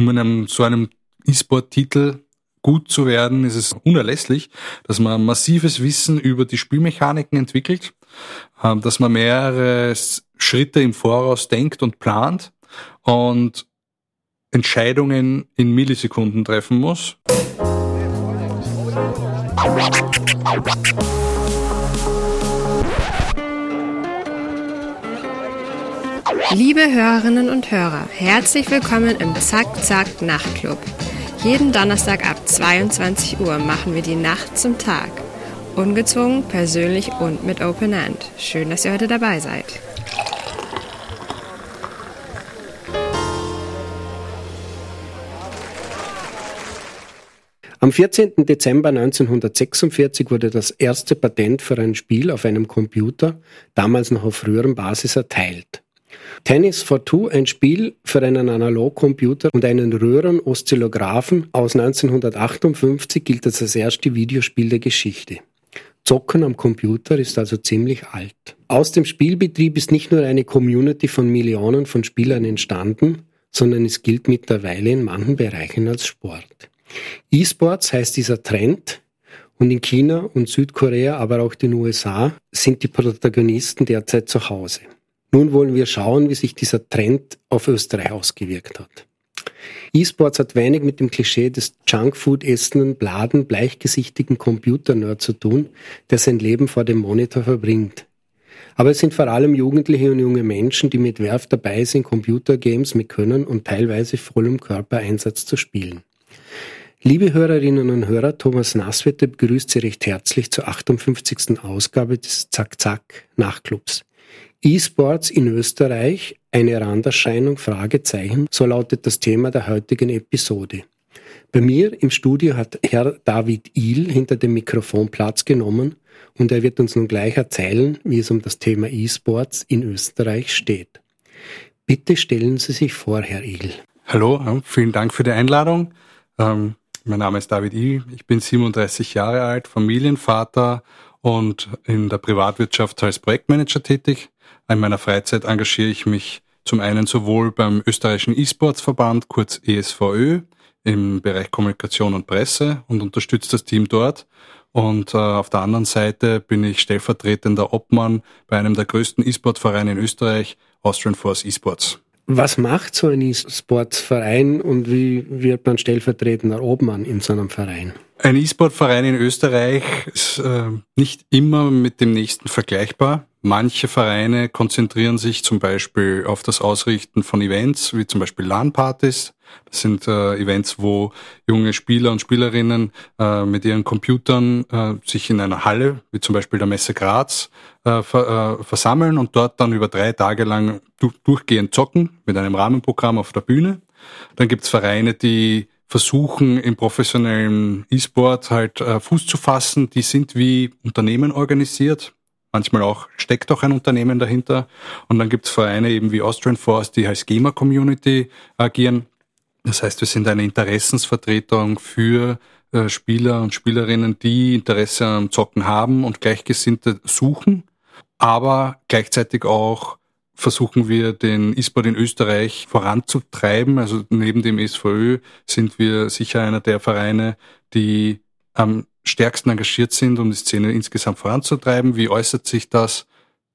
um in einem, so einem E-Sport-Titel gut zu werden, ist es unerlässlich, dass man massives Wissen über die Spielmechaniken entwickelt, ähm, dass man mehrere Schritte im Voraus denkt und plant und Entscheidungen in Millisekunden treffen muss. Liebe Hörerinnen und Hörer, herzlich willkommen im Zack Zack Nachtclub. Jeden Donnerstag ab 22 Uhr machen wir die Nacht zum Tag. Ungezwungen, persönlich und mit Open End. Schön, dass ihr heute dabei seid. Am 14. Dezember 1946 wurde das erste Patent für ein Spiel auf einem Computer, damals noch auf früherem Basis, erteilt. Tennis for Two, ein Spiel für einen Analogcomputer und einen Röhren-Oszillographen aus 1958 gilt als das erste Videospiel der Geschichte. Zocken am Computer ist also ziemlich alt. Aus dem Spielbetrieb ist nicht nur eine Community von Millionen von Spielern entstanden, sondern es gilt mittlerweile in manchen Bereichen als Sport. E-Sports heißt dieser Trend und in China und Südkorea, aber auch den USA sind die Protagonisten derzeit zu Hause. Nun wollen wir schauen, wie sich dieser Trend auf Österreich ausgewirkt hat. E-Sports hat wenig mit dem Klischee des Junkfood essenden, bladen, bleichgesichtigen Computernerd zu tun, der sein Leben vor dem Monitor verbringt. Aber es sind vor allem Jugendliche und junge Menschen, die mit Werf dabei sind, Computergames mit Können und teilweise vollem Körpereinsatz zu spielen. Liebe Hörerinnen und Hörer, Thomas Nasswetter begrüßt Sie recht herzlich zur 58. Ausgabe des Zack Zack Nachclubs. E-Sports in Österreich, eine Randerscheinung, Fragezeichen, so lautet das Thema der heutigen Episode. Bei mir im Studio hat Herr David Ihl hinter dem Mikrofon Platz genommen und er wird uns nun gleich erzählen, wie es um das Thema E-Sports in Österreich steht. Bitte stellen Sie sich vor, Herr Ihl. Hallo, vielen Dank für die Einladung. Ähm, mein Name ist David Ihl, ich bin 37 Jahre alt, Familienvater und in der Privatwirtschaft als Projektmanager tätig. In meiner Freizeit engagiere ich mich zum einen sowohl beim österreichischen E-Sports-Verband, kurz ESVÖ, im Bereich Kommunikation und Presse und unterstütze das Team dort. Und äh, auf der anderen Seite bin ich stellvertretender Obmann bei einem der größten E-Sport-Vereine in Österreich, Austrian Force E-Sports. Was macht so ein E-Sports-Verein und wie wird man stellvertretender Obmann in so einem Verein? Ein E-Sport-Verein in Österreich ist äh, nicht immer mit dem nächsten vergleichbar. Manche Vereine konzentrieren sich zum Beispiel auf das Ausrichten von Events, wie zum Beispiel LAN-Partys. Das sind äh, Events, wo junge Spieler und Spielerinnen äh, mit ihren Computern äh, sich in einer Halle, wie zum Beispiel der Messe Graz, äh, ver äh, versammeln und dort dann über drei Tage lang du durchgehend zocken mit einem Rahmenprogramm auf der Bühne. Dann gibt's Vereine, die versuchen im professionellen E-Sport halt äh, Fuß zu fassen. Die sind wie Unternehmen organisiert manchmal auch steckt auch ein Unternehmen dahinter. Und dann gibt es Vereine eben wie Austrian Force, die als Gamer-Community agieren. Das heißt, wir sind eine Interessensvertretung für äh, Spieler und Spielerinnen, die Interesse am Zocken haben und Gleichgesinnte suchen. Aber gleichzeitig auch versuchen wir den E-Sport in Österreich voranzutreiben. Also neben dem SVÖ sind wir sicher einer der Vereine, die am stärksten engagiert sind, um die Szene insgesamt voranzutreiben. Wie äußert sich das?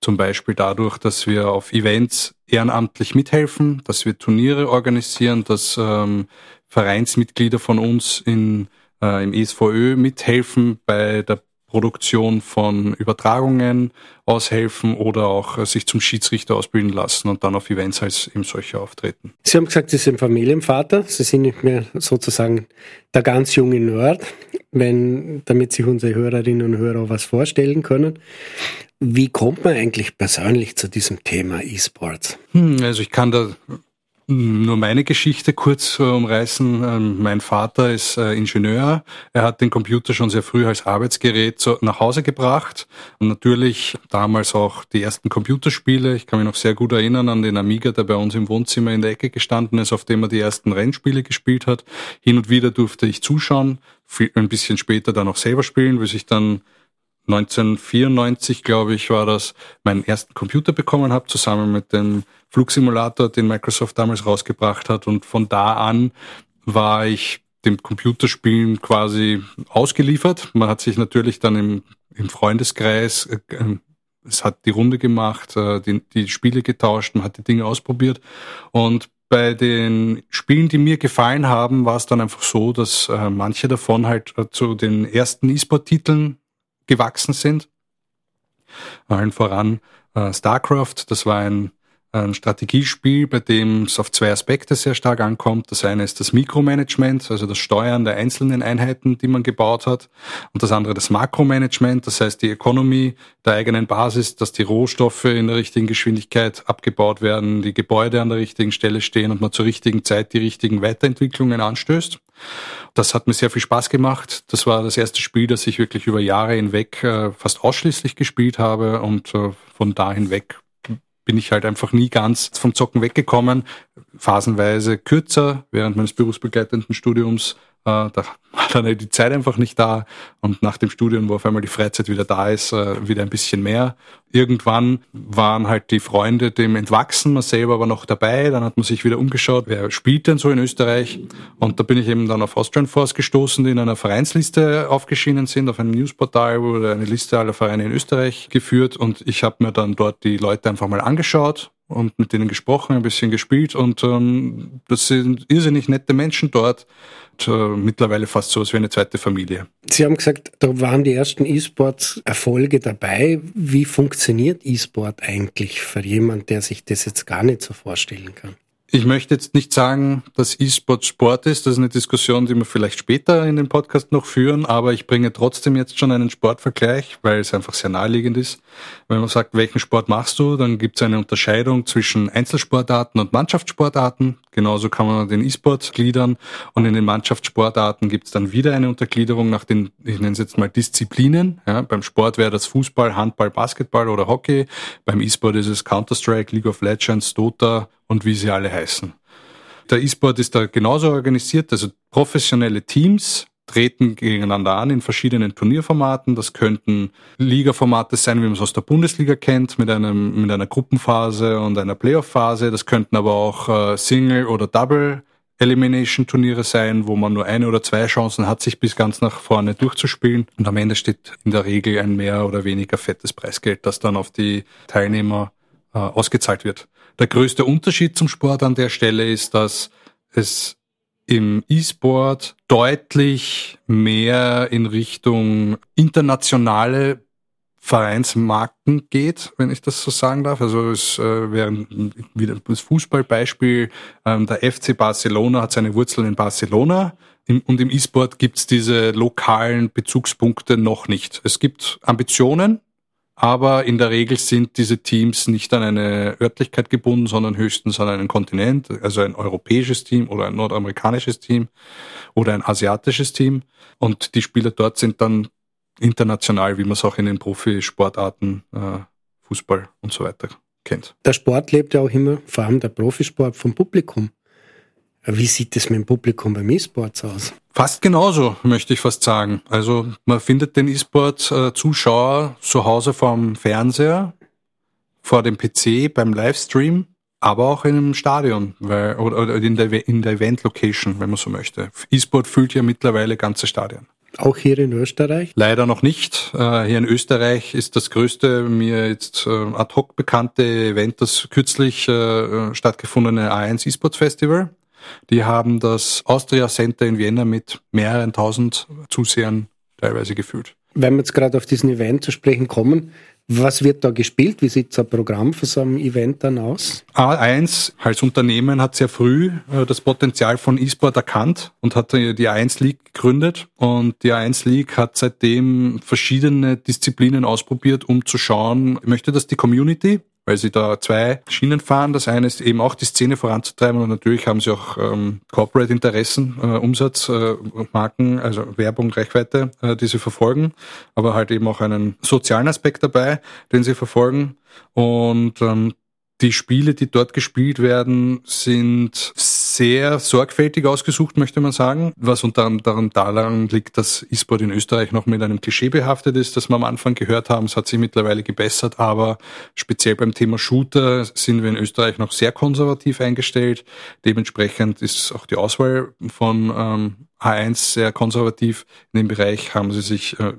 Zum Beispiel dadurch, dass wir auf Events ehrenamtlich mithelfen, dass wir Turniere organisieren, dass ähm, Vereinsmitglieder von uns in, äh, im ESVÖ mithelfen bei der Produktion von Übertragungen aushelfen oder auch äh, sich zum Schiedsrichter ausbilden lassen und dann auf Events als eben solche auftreten. Sie haben gesagt, Sie sind Familienvater. Sie sind nicht mehr sozusagen der ganz junge Nerd, wenn, damit sich unsere Hörerinnen und Hörer was vorstellen können. Wie kommt man eigentlich persönlich zu diesem Thema E-Sports? Hm, also ich kann da nur meine Geschichte kurz äh, umreißen. Ähm, mein Vater ist äh, Ingenieur. Er hat den Computer schon sehr früh als Arbeitsgerät nach Hause gebracht. Und natürlich damals auch die ersten Computerspiele. Ich kann mich noch sehr gut erinnern an den Amiga, der bei uns im Wohnzimmer in der Ecke gestanden ist, auf dem er die ersten Rennspiele gespielt hat. Hin und wieder durfte ich zuschauen, ein bisschen später dann auch selber spielen, bis ich dann 1994, glaube ich, war das, meinen ersten Computer bekommen habe, zusammen mit dem Flugsimulator, den Microsoft damals rausgebracht hat. Und von da an war ich dem Computerspielen quasi ausgeliefert. Man hat sich natürlich dann im, im Freundeskreis, äh, es hat die Runde gemacht, äh, die, die Spiele getauscht, man hat die Dinge ausprobiert. Und bei den Spielen, die mir gefallen haben, war es dann einfach so, dass äh, manche davon halt äh, zu den ersten E-Sport-Titeln gewachsen sind. Allen voran äh, StarCraft, das war ein ein Strategiespiel, bei dem es auf zwei Aspekte sehr stark ankommt. Das eine ist das Mikromanagement, also das Steuern der einzelnen Einheiten, die man gebaut hat. Und das andere das Makromanagement, das heißt die Economy der eigenen Basis, dass die Rohstoffe in der richtigen Geschwindigkeit abgebaut werden, die Gebäude an der richtigen Stelle stehen und man zur richtigen Zeit die richtigen Weiterentwicklungen anstößt. Das hat mir sehr viel Spaß gemacht. Das war das erste Spiel, das ich wirklich über Jahre hinweg äh, fast ausschließlich gespielt habe und äh, von da hinweg bin ich halt einfach nie ganz vom Zocken weggekommen. Phasenweise kürzer während meines berufsbegleitenden Studiums da war dann die Zeit einfach nicht da und nach dem Studium, wo auf einmal die Freizeit wieder da ist, äh, wieder ein bisschen mehr. Irgendwann waren halt die Freunde dem entwachsen, man selber war noch dabei, dann hat man sich wieder umgeschaut, wer spielt denn so in Österreich? Und da bin ich eben dann auf Austrian Force gestoßen, die in einer Vereinsliste aufgeschienen sind, auf einem Newsportal wurde eine Liste aller Vereine in Österreich geführt. Und ich habe mir dann dort die Leute einfach mal angeschaut und mit denen gesprochen, ein bisschen gespielt und ähm, das sind irrsinnig nette Menschen dort und äh, mittlerweile fast so wie eine zweite Familie. Sie haben gesagt, da waren die ersten E-Sports-Erfolge dabei. Wie funktioniert E-Sport eigentlich für jemand, der sich das jetzt gar nicht so vorstellen kann? Ich möchte jetzt nicht sagen, dass E-Sport Sport ist. Das ist eine Diskussion, die wir vielleicht später in dem Podcast noch führen. Aber ich bringe trotzdem jetzt schon einen Sportvergleich, weil es einfach sehr naheliegend ist. Wenn man sagt, welchen Sport machst du, dann gibt es eine Unterscheidung zwischen Einzelsportarten und Mannschaftssportarten. Genauso kann man den E-Sport gliedern. Und in den Mannschaftssportarten gibt es dann wieder eine Untergliederung nach den, ich nenne es jetzt mal Disziplinen. Ja, beim Sport wäre das Fußball, Handball, Basketball oder Hockey. Beim E-Sport ist es Counter-Strike, League of Legends, Dota, und wie sie alle heißen. Der E-Sport ist da genauso organisiert, also professionelle Teams treten gegeneinander an in verschiedenen Turnierformaten. Das könnten Ligaformate sein, wie man es aus der Bundesliga kennt, mit, einem, mit einer Gruppenphase und einer Playoff-Phase. Das könnten aber auch äh, Single- oder Double-Elimination-Turniere sein, wo man nur eine oder zwei Chancen hat, sich bis ganz nach vorne durchzuspielen. Und am Ende steht in der Regel ein mehr oder weniger fettes Preisgeld, das dann auf die Teilnehmer äh, ausgezahlt wird. Der größte Unterschied zum Sport an der Stelle ist, dass es im E-Sport deutlich mehr in Richtung internationale Vereinsmarken geht, wenn ich das so sagen darf. Also es äh, wäre wieder das Fußballbeispiel, ähm, der FC Barcelona hat seine Wurzeln in Barcelona im, und im E-Sport gibt's diese lokalen Bezugspunkte noch nicht. Es gibt Ambitionen, aber in der Regel sind diese Teams nicht an eine Örtlichkeit gebunden, sondern höchstens an einen Kontinent, also ein europäisches Team oder ein nordamerikanisches Team oder ein asiatisches Team. Und die Spieler dort sind dann international, wie man es auch in den Profisportarten, äh, Fußball und so weiter kennt. Der Sport lebt ja auch immer, vor allem der Profisport, vom Publikum. Wie sieht es mit dem Publikum beim E-Sports aus? Fast genauso, möchte ich fast sagen. Also man findet den E-Sport-Zuschauer zu Hause vorm Fernseher, vor dem PC, beim Livestream, aber auch in einem Stadion weil, oder in der, in der Event-Location, wenn man so möchte. E-Sport füllt ja mittlerweile ganze Stadien. Auch hier in Österreich? Leider noch nicht. Äh, hier in Österreich ist das größte mir jetzt äh, ad hoc bekannte Event das kürzlich äh, stattgefundene A1 E-Sports Festival. Die haben das Austria Center in Vienna mit mehreren tausend Zusehern teilweise gefüllt. Wenn wir jetzt gerade auf diesen Event zu sprechen kommen, was wird da gespielt? Wie sieht so ein Programm für so ein Event dann aus? A1 als Unternehmen hat sehr früh äh, das Potenzial von E-Sport erkannt und hat die A1 League gegründet. Und die A1 League hat seitdem verschiedene Disziplinen ausprobiert, um zu schauen, möchte das die Community weil sie da zwei Schienen fahren. Das eine ist eben auch die Szene voranzutreiben und natürlich haben sie auch ähm, Corporate-Interessen, äh, Umsatz, äh, Marken, also Werbung, Reichweite, äh, die sie verfolgen, aber halt eben auch einen sozialen Aspekt dabei, den sie verfolgen. Und ähm, die Spiele, die dort gespielt werden, sind sehr sorgfältig ausgesucht, möchte man sagen, was unter anderem daran liegt, dass E-Sport in Österreich noch mit einem Klischee behaftet ist, das wir am Anfang gehört haben. Es hat sich mittlerweile gebessert, aber speziell beim Thema Shooter sind wir in Österreich noch sehr konservativ eingestellt. Dementsprechend ist auch die Auswahl von ähm, A1 sehr konservativ. In dem Bereich haben sie sich, äh,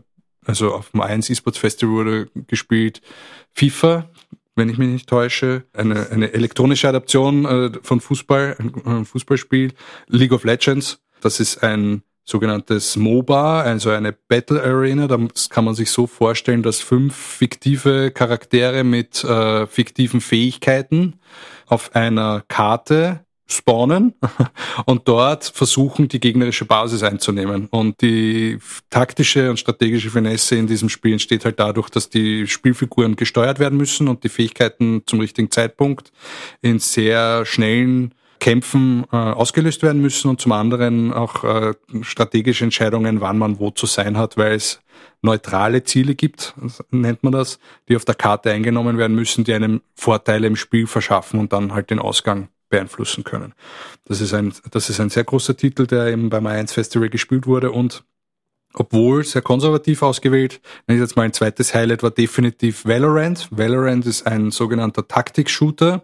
also auf dem A1 E-Sports Festival gespielt FIFA, wenn ich mich nicht täusche, eine, eine elektronische Adaption äh, von Fußball, ein, Fußballspiel, League of Legends. Das ist ein sogenanntes MOBA, also eine Battle Arena. Das kann man sich so vorstellen, dass fünf fiktive Charaktere mit äh, fiktiven Fähigkeiten auf einer Karte spawnen und dort versuchen, die gegnerische Basis einzunehmen. Und die taktische und strategische Finesse in diesem Spiel entsteht halt dadurch, dass die Spielfiguren gesteuert werden müssen und die Fähigkeiten zum richtigen Zeitpunkt in sehr schnellen Kämpfen äh, ausgelöst werden müssen und zum anderen auch äh, strategische Entscheidungen, wann man wo zu sein hat, weil es neutrale Ziele gibt, nennt man das, die auf der Karte eingenommen werden müssen, die einem Vorteile im Spiel verschaffen und dann halt den Ausgang beeinflussen können. Das ist ein, das ist ein sehr großer Titel, der eben beim 1 Festival gespielt wurde und obwohl sehr konservativ ausgewählt, nenne ich jetzt mal ein zweites Highlight, war definitiv Valorant. Valorant ist ein sogenannter Taktik-Shooter,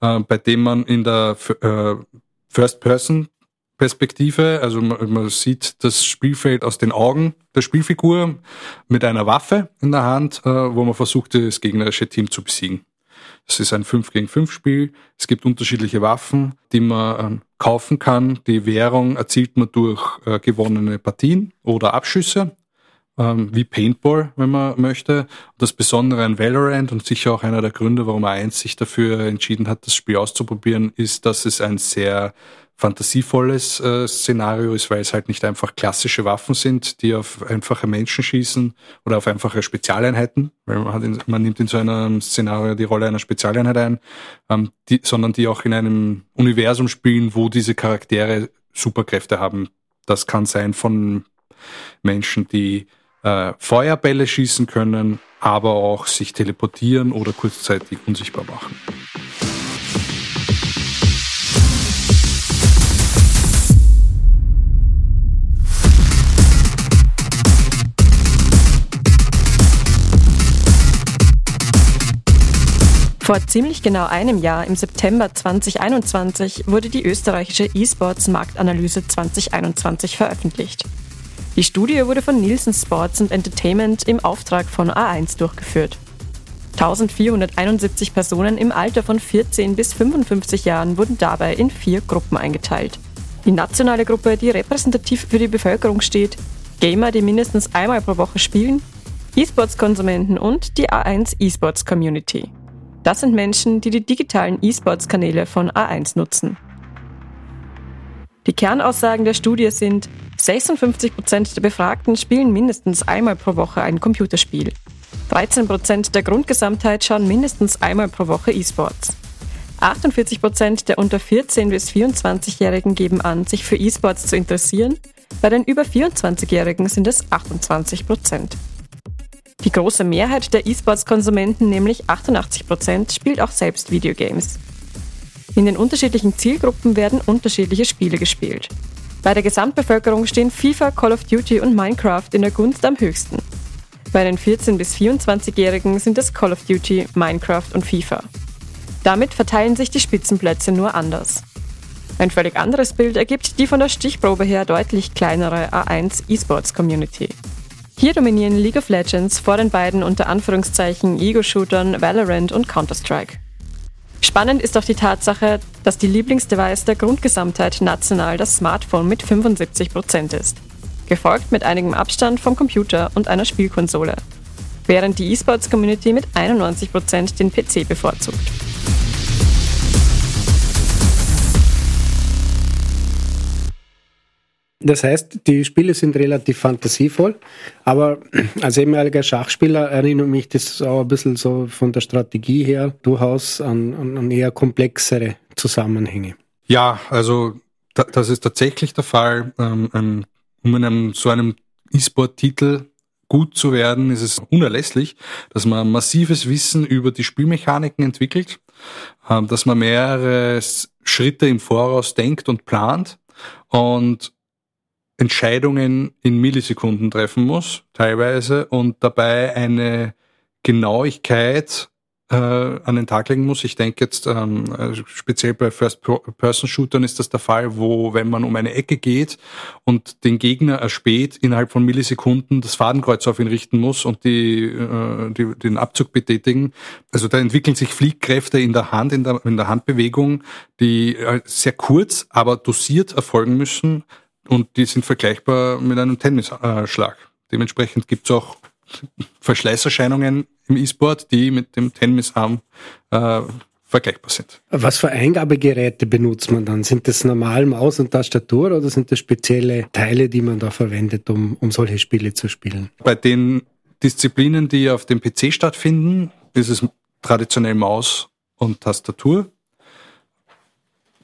äh, bei dem man in der äh, First-Person Perspektive, also man, man, sieht das Spielfeld aus den Augen der Spielfigur mit einer Waffe in der Hand, äh, wo man versucht, das gegnerische Team zu besiegen. Es ist ein 5 gegen 5 Spiel. Es gibt unterschiedliche Waffen, die man ähm, kaufen kann. Die Währung erzielt man durch äh, gewonnene Partien oder Abschüsse, ähm, wie Paintball, wenn man möchte. Das Besondere an Valorant und sicher auch einer der Gründe, warum er sich dafür entschieden hat, das Spiel auszuprobieren, ist, dass es ein sehr fantasievolles äh, Szenario ist, weil es halt nicht einfach klassische Waffen sind, die auf einfache Menschen schießen oder auf einfache Spezialeinheiten, weil man, hat in, man nimmt in so einem Szenario die Rolle einer Spezialeinheit ein, ähm, die, sondern die auch in einem Universum spielen, wo diese Charaktere Superkräfte haben. Das kann sein von Menschen, die äh, Feuerbälle schießen können, aber auch sich teleportieren oder kurzzeitig unsichtbar machen. Vor ziemlich genau einem Jahr, im September 2021, wurde die österreichische E-Sports Marktanalyse 2021 veröffentlicht. Die Studie wurde von Nielsen Sports and Entertainment im Auftrag von A1 durchgeführt. 1471 Personen im Alter von 14 bis 55 Jahren wurden dabei in vier Gruppen eingeteilt. Die nationale Gruppe, die repräsentativ für die Bevölkerung steht, Gamer, die mindestens einmal pro Woche spielen, E-Sports-Konsumenten und die A1 E-Sports Community. Das sind Menschen, die die digitalen E-Sports-Kanäle von A1 nutzen. Die Kernaussagen der Studie sind, 56 Prozent der Befragten spielen mindestens einmal pro Woche ein Computerspiel. 13 Prozent der Grundgesamtheit schauen mindestens einmal pro Woche E-Sports. 48 Prozent der unter 14 bis 24-Jährigen geben an, sich für E-Sports zu interessieren. Bei den über 24-Jährigen sind es 28 Prozent. Die große Mehrheit der E-Sports-Konsumenten, nämlich 88 Prozent, spielt auch selbst Videogames. In den unterschiedlichen Zielgruppen werden unterschiedliche Spiele gespielt. Bei der Gesamtbevölkerung stehen FIFA, Call of Duty und Minecraft in der Gunst am höchsten. Bei den 14- bis 24-Jährigen sind es Call of Duty, Minecraft und FIFA. Damit verteilen sich die Spitzenplätze nur anders. Ein völlig anderes Bild ergibt die von der Stichprobe her deutlich kleinere A1 eSports Community. Hier dominieren League of Legends vor den beiden unter Anführungszeichen Ego-Shootern Valorant und Counter-Strike. Spannend ist auch die Tatsache, dass die Lieblingsdevice der Grundgesamtheit national das Smartphone mit 75% ist, gefolgt mit einigem Abstand vom Computer und einer Spielkonsole, während die E-Sports-Community mit 91% den PC bevorzugt. Das heißt, die Spiele sind relativ fantasievoll, aber als ehemaliger Schachspieler erinnert mich das auch ein bisschen so von der Strategie her durchaus an, an, eher komplexere Zusammenhänge. Ja, also da, das ist tatsächlich der Fall. Ähm, um in so einem E-Sport-Titel gut zu werden, ist es unerlässlich, dass man massives Wissen über die Spielmechaniken entwickelt, ähm, dass man mehrere Schritte im Voraus denkt und plant und Entscheidungen in Millisekunden treffen muss, teilweise, und dabei eine Genauigkeit äh, an den Tag legen muss. Ich denke jetzt ähm, also speziell bei First-Person-Shootern ist das der Fall, wo wenn man um eine Ecke geht und den Gegner erspäht, innerhalb von Millisekunden das Fadenkreuz auf ihn richten muss und die, äh, die, den Abzug betätigen. Also da entwickeln sich Fliehkräfte in der Hand, in der, in der Handbewegung, die äh, sehr kurz, aber dosiert erfolgen müssen und die sind vergleichbar mit einem Tennisschlag. Dementsprechend gibt's auch Verschleißerscheinungen im E-Sport, die mit dem Tennisarm äh, vergleichbar sind. Was für Eingabegeräte benutzt man dann? Sind das normal Maus und Tastatur oder sind das spezielle Teile, die man da verwendet, um, um solche Spiele zu spielen? Bei den Disziplinen, die auf dem PC stattfinden, ist es traditionell Maus und Tastatur.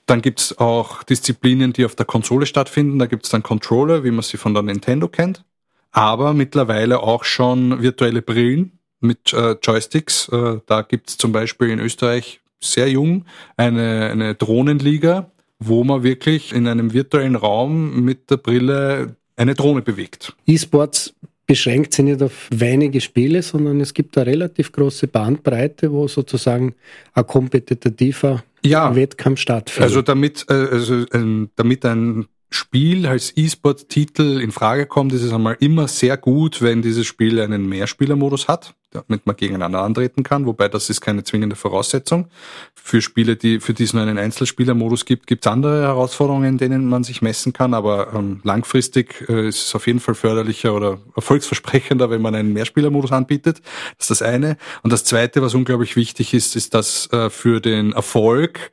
Dann gibt's auch Disziplinen, die auf der Konsole stattfinden. Da gibt's dann Controller, wie man sie von der Nintendo kennt aber mittlerweile auch schon virtuelle Brillen mit äh, Joysticks. Äh, da gibt's zum Beispiel in Österreich sehr jung eine, eine Drohnenliga, wo man wirklich in einem virtuellen Raum mit der Brille eine Drohne bewegt. E-Sports beschränkt sich nicht auf wenige Spiele, sondern es gibt eine relativ große Bandbreite, wo sozusagen ein kompetitiver ja, Wettkampf stattfindet. Also damit, äh, also, äh, damit ein Spiel als E-Sport-Titel in Frage kommt, ist es einmal immer sehr gut, wenn dieses Spiel einen Mehrspielermodus hat, damit man gegeneinander antreten kann, wobei das ist keine zwingende Voraussetzung. Für Spiele, die, für die es nur einen Einzelspielermodus gibt, gibt es andere Herausforderungen, denen man sich messen kann, aber ähm, langfristig äh, ist es auf jeden Fall förderlicher oder erfolgsversprechender, wenn man einen Mehrspielermodus anbietet. Das ist das eine. Und das zweite, was unglaublich wichtig ist, ist, dass äh, für den Erfolg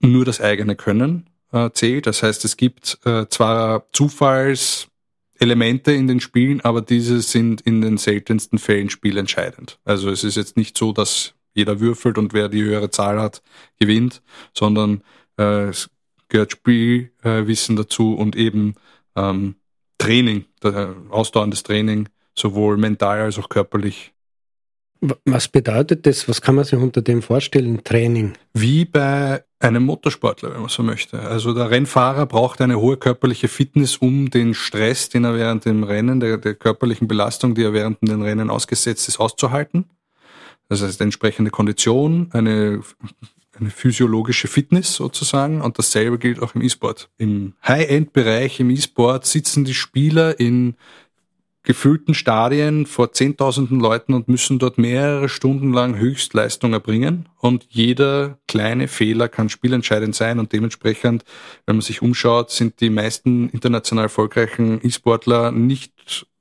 nur das eigene Können äh, zählt. Das heißt, es gibt äh, zwar Zufallselemente in den Spielen, aber diese sind in den seltensten Fällen spielentscheidend. Also es ist jetzt nicht so, dass jeder würfelt und wer die höhere Zahl hat, gewinnt, sondern äh, es gehört Spielwissen dazu und eben ähm, Training, ausdauerndes Training, sowohl mental als auch körperlich was bedeutet das? Was kann man sich unter dem vorstellen? Training? Wie bei einem Motorsportler, wenn man so möchte. Also der Rennfahrer braucht eine hohe körperliche Fitness, um den Stress, den er während dem Rennen, der, der körperlichen Belastung, die er während den Rennen ausgesetzt ist, auszuhalten. Das heißt entsprechende Kondition, eine, eine physiologische Fitness sozusagen. Und dasselbe gilt auch im E-Sport. Im High-End-Bereich im E-Sport sitzen die Spieler in gefüllten Stadien vor Zehntausenden Leuten und müssen dort mehrere Stunden lang Höchstleistung erbringen. Und jeder kleine Fehler kann spielentscheidend sein und dementsprechend, wenn man sich umschaut, sind die meisten international erfolgreichen E-Sportler nicht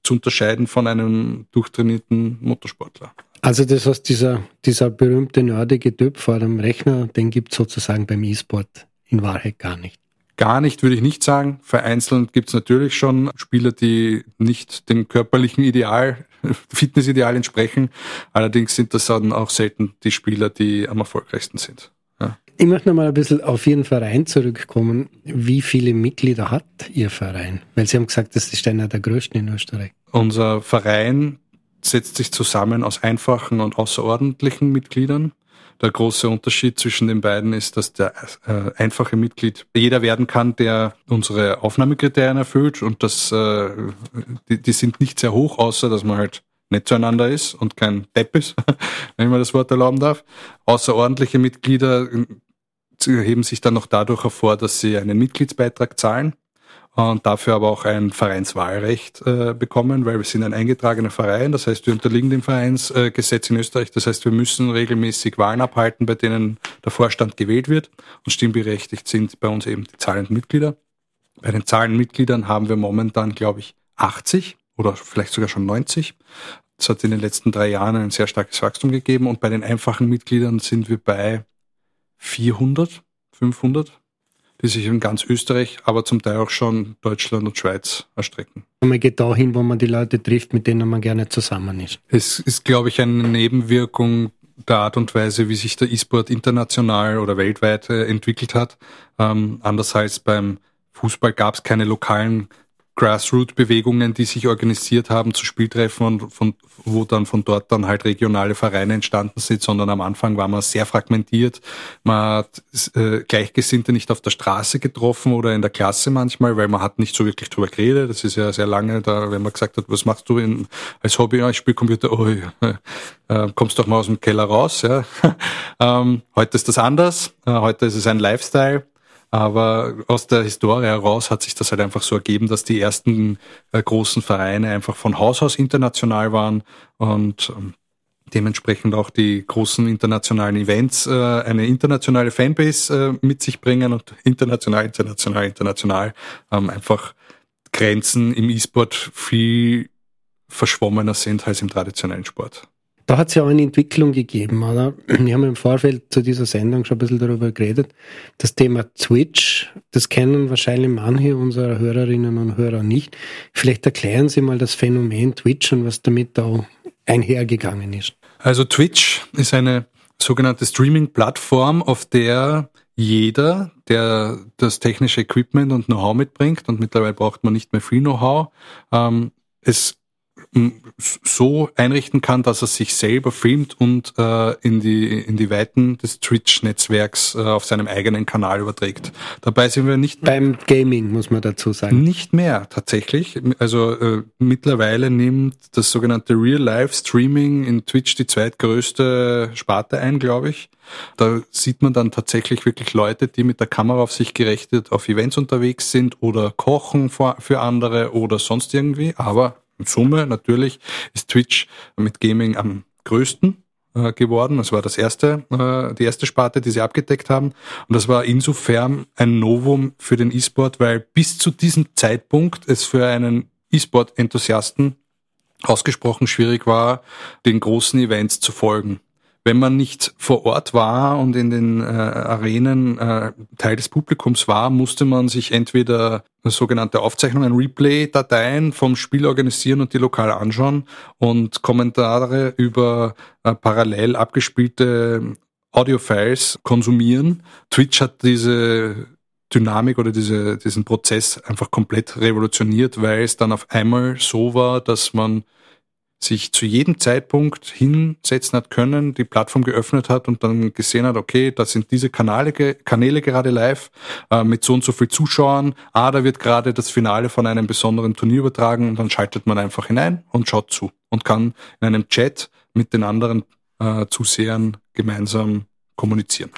zu unterscheiden von einem durchtrainierten Motorsportler. Also das heißt, dieser, dieser berühmte nerdige Typ vor dem Rechner, den gibt es sozusagen beim E-Sport in Wahrheit gar nicht. Gar nicht, würde ich nicht sagen. Vereinzelt gibt es natürlich schon Spieler, die nicht dem körperlichen Ideal, Fitnessideal entsprechen. Allerdings sind das dann auch selten die Spieler, die am erfolgreichsten sind. Ja. Ich möchte noch mal ein bisschen auf Ihren Verein zurückkommen. Wie viele Mitglieder hat Ihr Verein? Weil Sie haben gesagt, das ist einer der größten in Österreich. Unser Verein setzt sich zusammen aus einfachen und außerordentlichen Mitgliedern. Der große Unterschied zwischen den beiden ist, dass der äh, einfache Mitglied jeder werden kann, der unsere Aufnahmekriterien erfüllt und das, äh, die, die sind nicht sehr hoch, außer dass man halt nett zueinander ist und kein Depp ist, wenn man das Wort erlauben darf. Außerordentliche Mitglieder äh, heben sich dann noch dadurch hervor, dass sie einen Mitgliedsbeitrag zahlen und dafür aber auch ein Vereinswahlrecht äh, bekommen, weil wir sind ein eingetragener Verein, das heißt, wir unterliegen dem Vereinsgesetz in Österreich, das heißt, wir müssen regelmäßig Wahlen abhalten, bei denen der Vorstand gewählt wird. Und stimmberechtigt sind bei uns eben die zahlenden Mitglieder. Bei den zahlenden Mitgliedern haben wir momentan, glaube ich, 80 oder vielleicht sogar schon 90. Es hat in den letzten drei Jahren ein sehr starkes Wachstum gegeben. Und bei den einfachen Mitgliedern sind wir bei 400, 500 die sich in ganz Österreich, aber zum Teil auch schon Deutschland und Schweiz erstrecken. Man geht dahin, wo man die Leute trifft, mit denen man gerne zusammen ist. Es ist, glaube ich, eine Nebenwirkung der Art und Weise, wie sich der E-Sport international oder weltweit äh, entwickelt hat. Ähm, anders als beim Fußball gab es keine lokalen Grassroot-Bewegungen, die sich organisiert haben zu Spieltreffen und von, wo dann von dort dann halt regionale Vereine entstanden sind, sondern am Anfang war man sehr fragmentiert. Man hat äh, Gleichgesinnte nicht auf der Straße getroffen oder in der Klasse manchmal, weil man hat nicht so wirklich drüber geredet. Das ist ja sehr lange da, wenn man gesagt hat, was machst du in, als Hobby? Ja, ich spiele Computer. Oh, äh, kommst doch mal aus dem Keller raus. Ja. ähm, heute ist das anders. Äh, heute ist es ein Lifestyle. Aber aus der Historie heraus hat sich das halt einfach so ergeben, dass die ersten äh, großen Vereine einfach von Haus aus international waren und ähm, dementsprechend auch die großen internationalen Events äh, eine internationale Fanbase äh, mit sich bringen und international, international, international ähm, einfach Grenzen im E-Sport viel verschwommener sind als im traditionellen Sport. Da hat es ja auch eine Entwicklung gegeben, oder? Wir haben im Vorfeld zu dieser Sendung schon ein bisschen darüber geredet. Das Thema Twitch, das kennen wahrscheinlich manche unserer Hörerinnen und Hörer nicht. Vielleicht erklären Sie mal das Phänomen Twitch und was damit da einhergegangen ist. Also Twitch ist eine sogenannte Streaming-Plattform, auf der jeder, der das technische Equipment und Know-how mitbringt, und mittlerweile braucht man nicht mehr viel Know-how, ähm, es so einrichten kann, dass er sich selber filmt und äh, in, die, in die Weiten des Twitch-Netzwerks äh, auf seinem eigenen Kanal überträgt. Dabei sind wir nicht beim Gaming, muss man dazu sagen. Nicht mehr tatsächlich. Also äh, mittlerweile nimmt das sogenannte Real-Life-Streaming in Twitch die zweitgrößte Sparte ein, glaube ich. Da sieht man dann tatsächlich wirklich Leute, die mit der Kamera auf sich gerechnet auf Events unterwegs sind oder kochen für andere oder sonst irgendwie. Aber in Summe natürlich ist Twitch mit Gaming am größten äh, geworden. Das war das erste, äh, die erste Sparte, die sie abgedeckt haben. Und das war insofern ein Novum für den E-Sport, weil bis zu diesem Zeitpunkt es für einen E-Sport-Enthusiasten ausgesprochen schwierig war, den großen Events zu folgen wenn man nicht vor Ort war und in den äh, Arenen äh, Teil des Publikums war, musste man sich entweder sogenannte Aufzeichnungen, Replay-Dateien vom Spiel organisieren und die lokal anschauen und Kommentare über äh, parallel abgespielte Audiofiles konsumieren. Twitch hat diese Dynamik oder diese, diesen Prozess einfach komplett revolutioniert, weil es dann auf einmal so war, dass man sich zu jedem Zeitpunkt hinsetzen hat können, die Plattform geöffnet hat und dann gesehen hat, okay, da sind diese Kanäle, Kanäle gerade live äh, mit so und so viel Zuschauern. Ah, da wird gerade das Finale von einem besonderen Turnier übertragen und dann schaltet man einfach hinein und schaut zu und kann in einem Chat mit den anderen äh, Zusehern gemeinsam kommunizieren.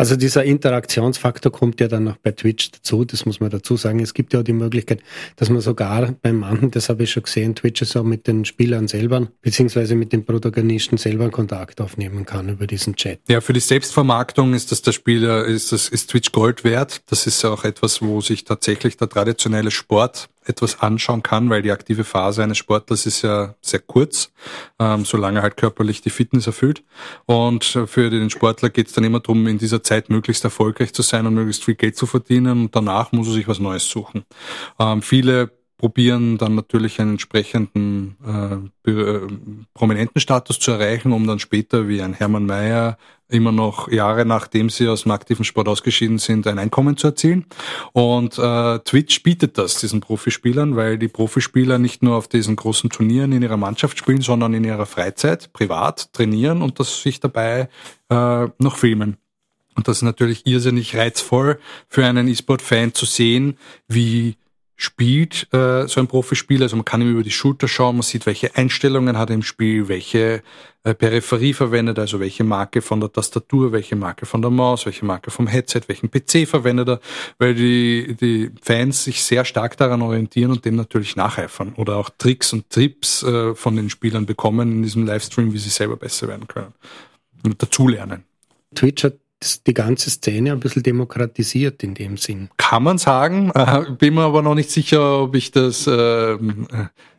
Also dieser Interaktionsfaktor kommt ja dann noch bei Twitch dazu, das muss man dazu sagen. Es gibt ja auch die Möglichkeit, dass man sogar bei manchen, das habe ich schon gesehen, Twitch so mit den Spielern selber, beziehungsweise mit den Protagonisten selber Kontakt aufnehmen kann über diesen Chat. Ja, für die Selbstvermarktung ist das der Spieler, ist das, ist Twitch Gold wert. Das ist ja auch etwas, wo sich tatsächlich der traditionelle Sport etwas anschauen kann, weil die aktive Phase eines Sportlers ist ja sehr kurz, ähm, solange halt körperlich die Fitness erfüllt. Und für den Sportler geht es dann immer darum, in dieser Zeit möglichst erfolgreich zu sein und möglichst viel Geld zu verdienen. Und danach muss er sich was Neues suchen. Ähm, viele probieren dann natürlich einen entsprechenden äh, äh, prominenten Status zu erreichen, um dann später wie ein Hermann Mayer immer noch Jahre nachdem sie aus dem aktiven Sport ausgeschieden sind, ein Einkommen zu erzielen. Und äh, Twitch bietet das diesen Profispielern, weil die Profispieler nicht nur auf diesen großen Turnieren in ihrer Mannschaft spielen, sondern in ihrer Freizeit privat trainieren und das sich dabei äh, noch filmen. Und das ist natürlich irrsinnig reizvoll für einen E-Sport-Fan zu sehen, wie spielt äh, so ein Profispieler. Also man kann ihm über die Schulter schauen, man sieht, welche Einstellungen hat er im Spiel, welche äh, Peripherie verwendet, also welche Marke von der Tastatur, welche Marke von der Maus, welche Marke vom Headset, welchen PC verwendet er, weil die, die Fans sich sehr stark daran orientieren und dem natürlich nacheifern oder auch Tricks und Tipps äh, von den Spielern bekommen in diesem Livestream, wie sie selber besser werden können und dazulernen. Twitch hat die ganze Szene ein bisschen demokratisiert in dem Sinn. Kann man sagen, bin mir aber noch nicht sicher, ob ich das äh,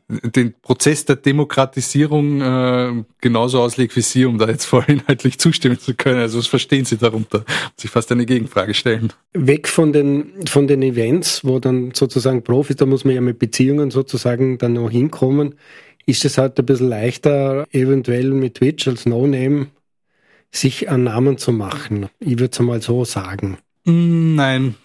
den Prozess der Demokratisierung äh, genauso auslege wie Sie, um da jetzt voll inhaltlich zustimmen zu können. Also was verstehen Sie darunter? Muss ich fast eine Gegenfrage stellen. Weg von den, von den Events, wo dann sozusagen Profis, da muss man ja mit Beziehungen sozusagen dann noch hinkommen, ist es halt ein bisschen leichter, eventuell mit Twitch als No-Name sich einen Namen zu machen. Ich würde es mal so sagen. Mm, nein,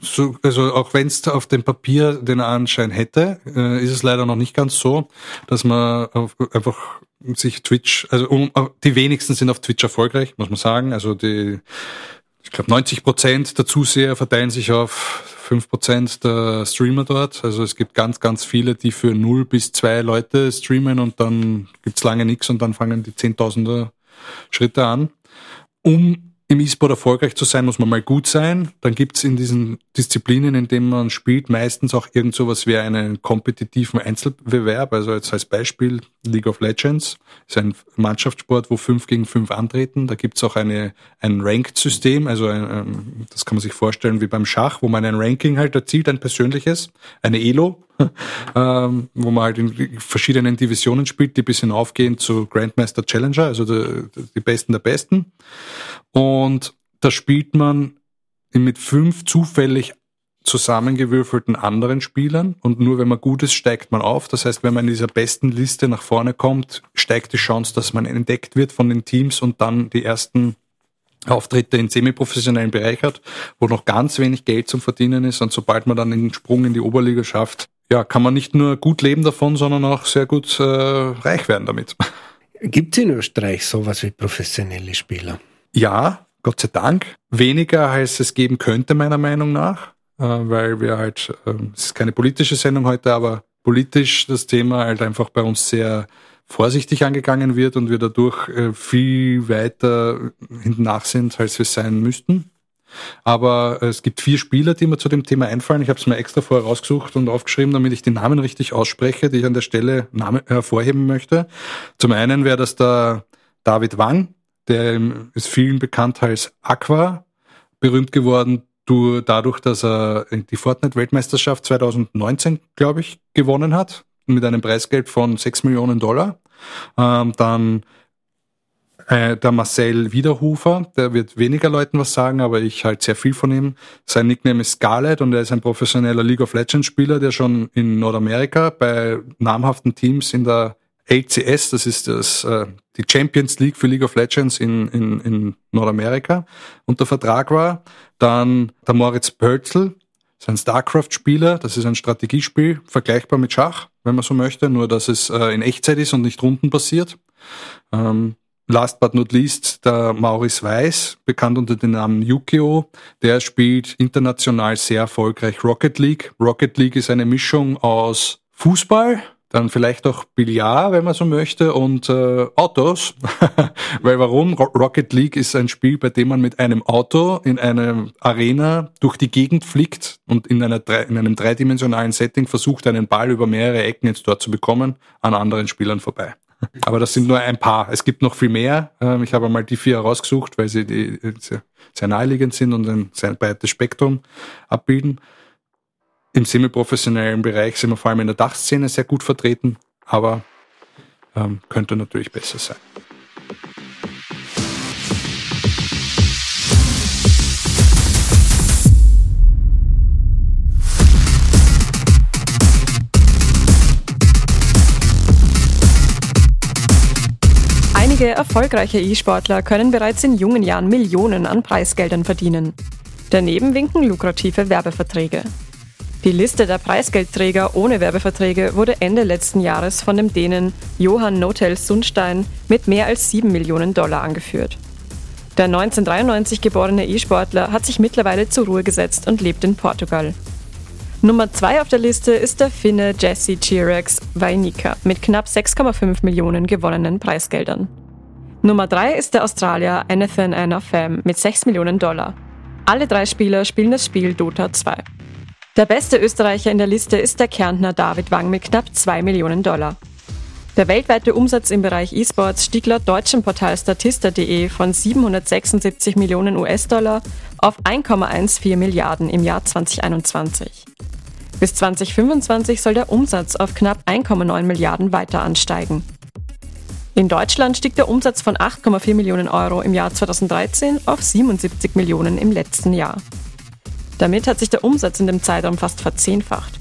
so, also auch wenn es auf dem Papier den Anschein hätte, äh, ist es leider noch nicht ganz so, dass man auf, einfach sich Twitch, also um, die wenigsten sind auf Twitch erfolgreich, muss man sagen. Also die, ich glaube 90 Prozent der Zuseher verteilen sich auf fünf Prozent der Streamer dort. Also es gibt ganz, ganz viele, die für null bis zwei Leute streamen und dann gibt's lange nichts und dann fangen die Zehntausender Schritte an. Um im E-Sport erfolgreich zu sein, muss man mal gut sein. Dann gibt's in diesen Disziplinen, in denen man spielt, meistens auch irgend sowas wie einen kompetitiven Einzelbewerb. Also jetzt als Beispiel League of Legends ist ein Mannschaftssport, wo fünf gegen fünf antreten. Da gibt's auch eine, ein Ranked-System. Also ein, ähm, das kann man sich vorstellen wie beim Schach, wo man ein Ranking halt erzielt, ein persönliches, eine Elo, ähm, wo man halt in verschiedenen Divisionen spielt, die bis hinaufgehen zu Grandmaster Challenger, also die, die Besten der Besten. Und da spielt man mit fünf zufällig zusammengewürfelten anderen Spielern und nur wenn man gut ist, steigt man auf. Das heißt, wenn man in dieser besten Liste nach vorne kommt, steigt die Chance, dass man entdeckt wird von den Teams und dann die ersten Auftritte in semiprofessionellen Bereich hat, wo noch ganz wenig Geld zum Verdienen ist und sobald man dann den Sprung in die Oberliga schafft, ja, kann man nicht nur gut leben davon, sondern auch sehr gut äh, reich werden damit. Gibt es in Österreich sowas wie professionelle Spieler? Ja, Gott sei Dank. Weniger als es geben könnte, meiner Meinung nach, äh, weil wir halt, äh, es ist keine politische Sendung heute, aber politisch das Thema halt einfach bei uns sehr vorsichtig angegangen wird und wir dadurch äh, viel weiter hinten nach sind, als wir sein müssten. Aber es gibt vier Spieler, die mir zu dem Thema einfallen. Ich habe es mir extra vorher rausgesucht und aufgeschrieben, damit ich die Namen richtig ausspreche, die ich an der Stelle hervorheben möchte. Zum einen wäre das der David Wang, der ist vielen bekannt als Aqua, berühmt geworden durch, dadurch, dass er die Fortnite-Weltmeisterschaft 2019, glaube ich, gewonnen hat, mit einem Preisgeld von 6 Millionen Dollar. Ähm, dann äh, der Marcel Wiederhofer, der wird weniger Leuten was sagen, aber ich halt sehr viel von ihm. Sein Nickname ist Scarlett und er ist ein professioneller League of Legends Spieler, der schon in Nordamerika bei namhaften Teams in der LCS, das ist das, äh, die Champions League für League of Legends in, in, in Nordamerika, unter Vertrag war. Dann der Moritz Pölzl, ist ein StarCraft-Spieler, das ist ein Strategiespiel, vergleichbar mit Schach, wenn man so möchte, nur dass es äh, in Echtzeit ist und nicht rundenbasiert. Ähm, last but not least der Maurice Weiß, bekannt unter dem Namen Yukio. Der spielt international sehr erfolgreich Rocket League. Rocket League ist eine Mischung aus Fußball, dann vielleicht auch Billard, wenn man so möchte, und äh, Autos. Weil warum? Rocket League ist ein Spiel, bei dem man mit einem Auto in einer Arena durch die Gegend fliegt und in, einer, in einem dreidimensionalen Setting versucht, einen Ball über mehrere Ecken ins Tor zu bekommen, an anderen Spielern vorbei. Aber das sind nur ein paar. Es gibt noch viel mehr. Ähm, ich habe mal die vier herausgesucht, weil sie sehr naheliegend sind und ein sehr breites Spektrum abbilden. Im semiprofessionellen Bereich sind wir vor allem in der Dachszene sehr gut vertreten, aber ähm, könnte natürlich besser sein. Einige erfolgreiche E-Sportler können bereits in jungen Jahren Millionen an Preisgeldern verdienen. Daneben winken lukrative Werbeverträge. Die Liste der Preisgeldträger ohne Werbeverträge wurde Ende letzten Jahres von dem Dänen Johann Notel Sundstein mit mehr als 7 Millionen Dollar angeführt. Der 1993 geborene E-Sportler hat sich mittlerweile zur Ruhe gesetzt und lebt in Portugal. Nummer 2 auf der Liste ist der Finne Jesse Chirex Vainika mit knapp 6,5 Millionen gewonnenen Preisgeldern. Nummer 3 ist der Australier Anathan Anafam mit 6 Millionen Dollar. Alle drei Spieler spielen das Spiel Dota 2. Der beste Österreicher in der Liste ist der Kärntner David Wang mit knapp 2 Millionen Dollar. Der weltweite Umsatz im Bereich E-Sports stieg laut deutschem Portal Statista.de von 776 Millionen US-Dollar auf 1,14 Milliarden im Jahr 2021. Bis 2025 soll der Umsatz auf knapp 1,9 Milliarden weiter ansteigen. In Deutschland stieg der Umsatz von 8,4 Millionen Euro im Jahr 2013 auf 77 Millionen im letzten Jahr. Damit hat sich der Umsatz in dem Zeitraum fast verzehnfacht.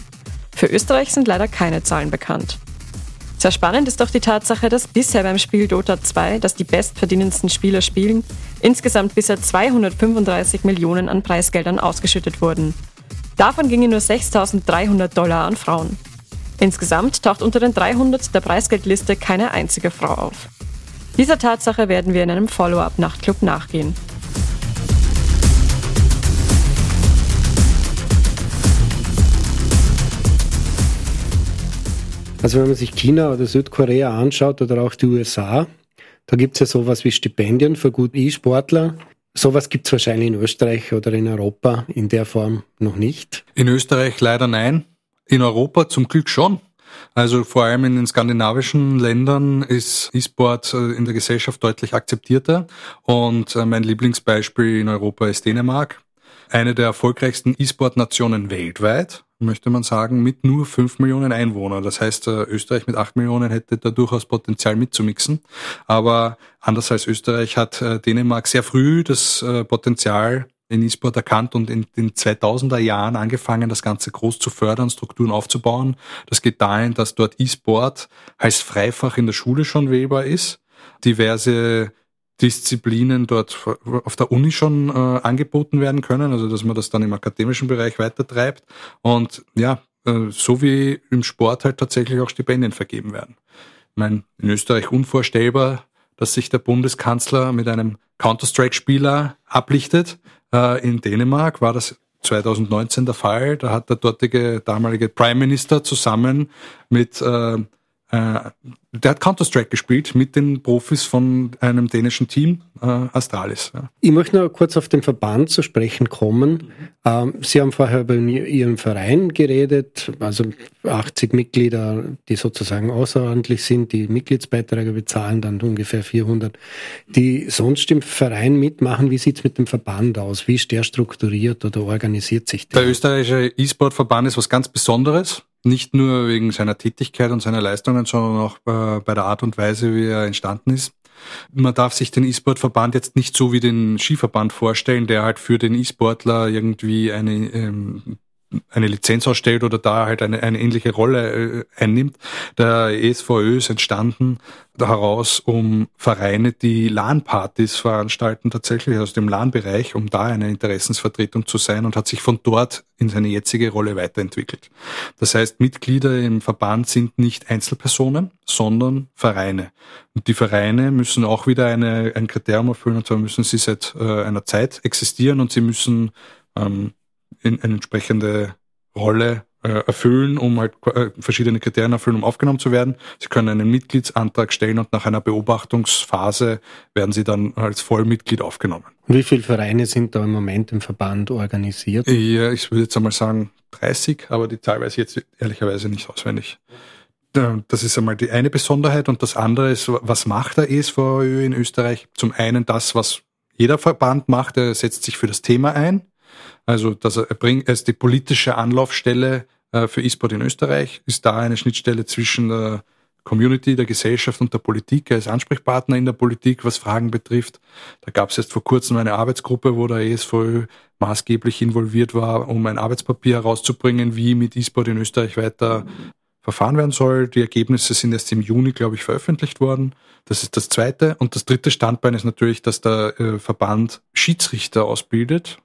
Für Österreich sind leider keine Zahlen bekannt. Sehr spannend ist auch die Tatsache, dass bisher beim Spiel Dota 2, das die bestverdienendsten Spieler spielen, insgesamt bisher 235 Millionen an Preisgeldern ausgeschüttet wurden. Davon gingen nur 6.300 Dollar an Frauen. Insgesamt taucht unter den 300 der Preisgeldliste keine einzige Frau auf. Dieser Tatsache werden wir in einem Follow-up-Nachtclub nachgehen. Also wenn man sich China oder Südkorea anschaut oder auch die USA, da gibt es ja sowas wie Stipendien für gute E-Sportler. Sowas gibt es wahrscheinlich in Österreich oder in Europa in der Form noch nicht. In Österreich leider nein. In Europa zum Glück schon. Also vor allem in den skandinavischen Ländern ist E-Sport äh, in der Gesellschaft deutlich akzeptierter. Und äh, mein Lieblingsbeispiel in Europa ist Dänemark. Eine der erfolgreichsten E-Sport-Nationen weltweit möchte man sagen, mit nur fünf Millionen Einwohnern. Das heißt, äh, Österreich mit acht Millionen hätte da durchaus Potenzial mitzumixen. Aber anders als Österreich hat Dänemark sehr früh das Potenzial in E-Sport erkannt und in den 2000er Jahren angefangen, das Ganze groß zu fördern, Strukturen aufzubauen. Das geht dahin, dass dort E-Sport als Freifach in der Schule schon wählbar ist. Diverse Disziplinen dort auf der Uni schon äh, angeboten werden können, also dass man das dann im akademischen Bereich weitertreibt und ja, äh, so wie im Sport halt tatsächlich auch Stipendien vergeben werden. Ich meine, in Österreich unvorstellbar, dass sich der Bundeskanzler mit einem Counter-Strike-Spieler ablichtet. Äh, in Dänemark war das 2019 der Fall. Da hat der dortige damalige Prime Minister zusammen mit äh, der hat Counter-Strike gespielt mit den Profis von einem dänischen Team, äh, Astralis. Ja. Ich möchte noch kurz auf den Verband zu sprechen kommen. Ähm, Sie haben vorher über Ihren Verein geredet, also 80 Mitglieder, die sozusagen außerordentlich sind, die Mitgliedsbeiträge bezahlen, dann ungefähr 400, die sonst im Verein mitmachen. Wie sieht's mit dem Verband aus? Wie ist der strukturiert oder organisiert sich der? Der österreichische E-Sport-Verband ist was ganz Besonderes nicht nur wegen seiner Tätigkeit und seiner Leistungen, sondern auch äh, bei der Art und Weise, wie er entstanden ist. Man darf sich den E-Sport-Verband jetzt nicht so wie den Skiverband vorstellen, der halt für den E-Sportler irgendwie eine ähm, eine Lizenz ausstellt oder da halt eine, eine ähnliche Rolle äh, einnimmt. Der ESVÖ ist entstanden heraus, um Vereine, die LAN-Partys veranstalten, tatsächlich aus dem LAN-Bereich, um da eine Interessensvertretung zu sein und hat sich von dort in seine jetzige Rolle weiterentwickelt. Das heißt, Mitglieder im Verband sind nicht Einzelpersonen, sondern Vereine. Und die Vereine müssen auch wieder eine, ein Kriterium erfüllen, und zwar müssen sie seit äh, einer Zeit existieren und sie müssen ähm, in eine entsprechende Rolle äh, erfüllen, um halt äh, verschiedene Kriterien erfüllen, um aufgenommen zu werden. Sie können einen Mitgliedsantrag stellen und nach einer Beobachtungsphase werden sie dann als Vollmitglied aufgenommen. Wie viele Vereine sind da im Moment im Verband organisiert? Ja, ich würde jetzt einmal sagen 30, aber die Zahl weiß ich jetzt ehrlicherweise nicht auswendig. Das ist einmal die eine Besonderheit und das andere ist, was macht der ESVÖ in Österreich? Zum einen das, was jeder Verband macht, er setzt sich für das Thema ein. Also, dass er, bringt, er ist die politische Anlaufstelle äh, für E-Sport in Österreich, ist da eine Schnittstelle zwischen der Community, der Gesellschaft und der Politik. Er ist Ansprechpartner in der Politik, was Fragen betrifft. Da gab es jetzt vor kurzem eine Arbeitsgruppe, wo der ESVÖ maßgeblich involviert war, um ein Arbeitspapier herauszubringen, wie mit E-Sport in Österreich weiter verfahren werden soll. Die Ergebnisse sind erst im Juni, glaube ich, veröffentlicht worden. Das ist das zweite. Und das dritte Standbein ist natürlich, dass der äh, Verband Schiedsrichter ausbildet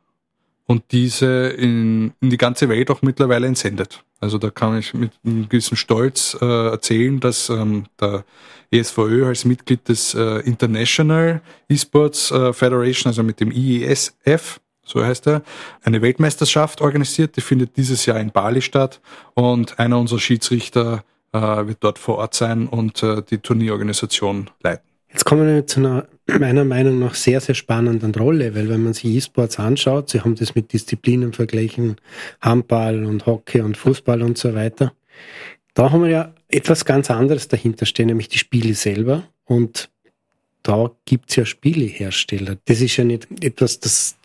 und diese in, in die ganze Welt auch mittlerweile entsendet. Also da kann ich mit einem gewissen Stolz äh, erzählen, dass ähm, der ESVÖ als Mitglied des äh, International Esports äh, Federation, also mit dem IESF, so heißt er, eine Weltmeisterschaft organisiert. Die findet dieses Jahr in Bali statt und einer unserer Schiedsrichter äh, wird dort vor Ort sein und äh, die Turnierorganisation leiten. Jetzt kommen wir zu einer meiner Meinung nach sehr, sehr spannenden Rolle, weil wenn man sich E-Sports anschaut, sie haben das mit Disziplinen verglichen, Handball und Hockey und Fußball und so weiter. Da haben wir ja etwas ganz anderes dahinter stehen, nämlich die Spiele selber. Und da gibt's ja Spielehersteller. Das ist ja nicht etwas, das,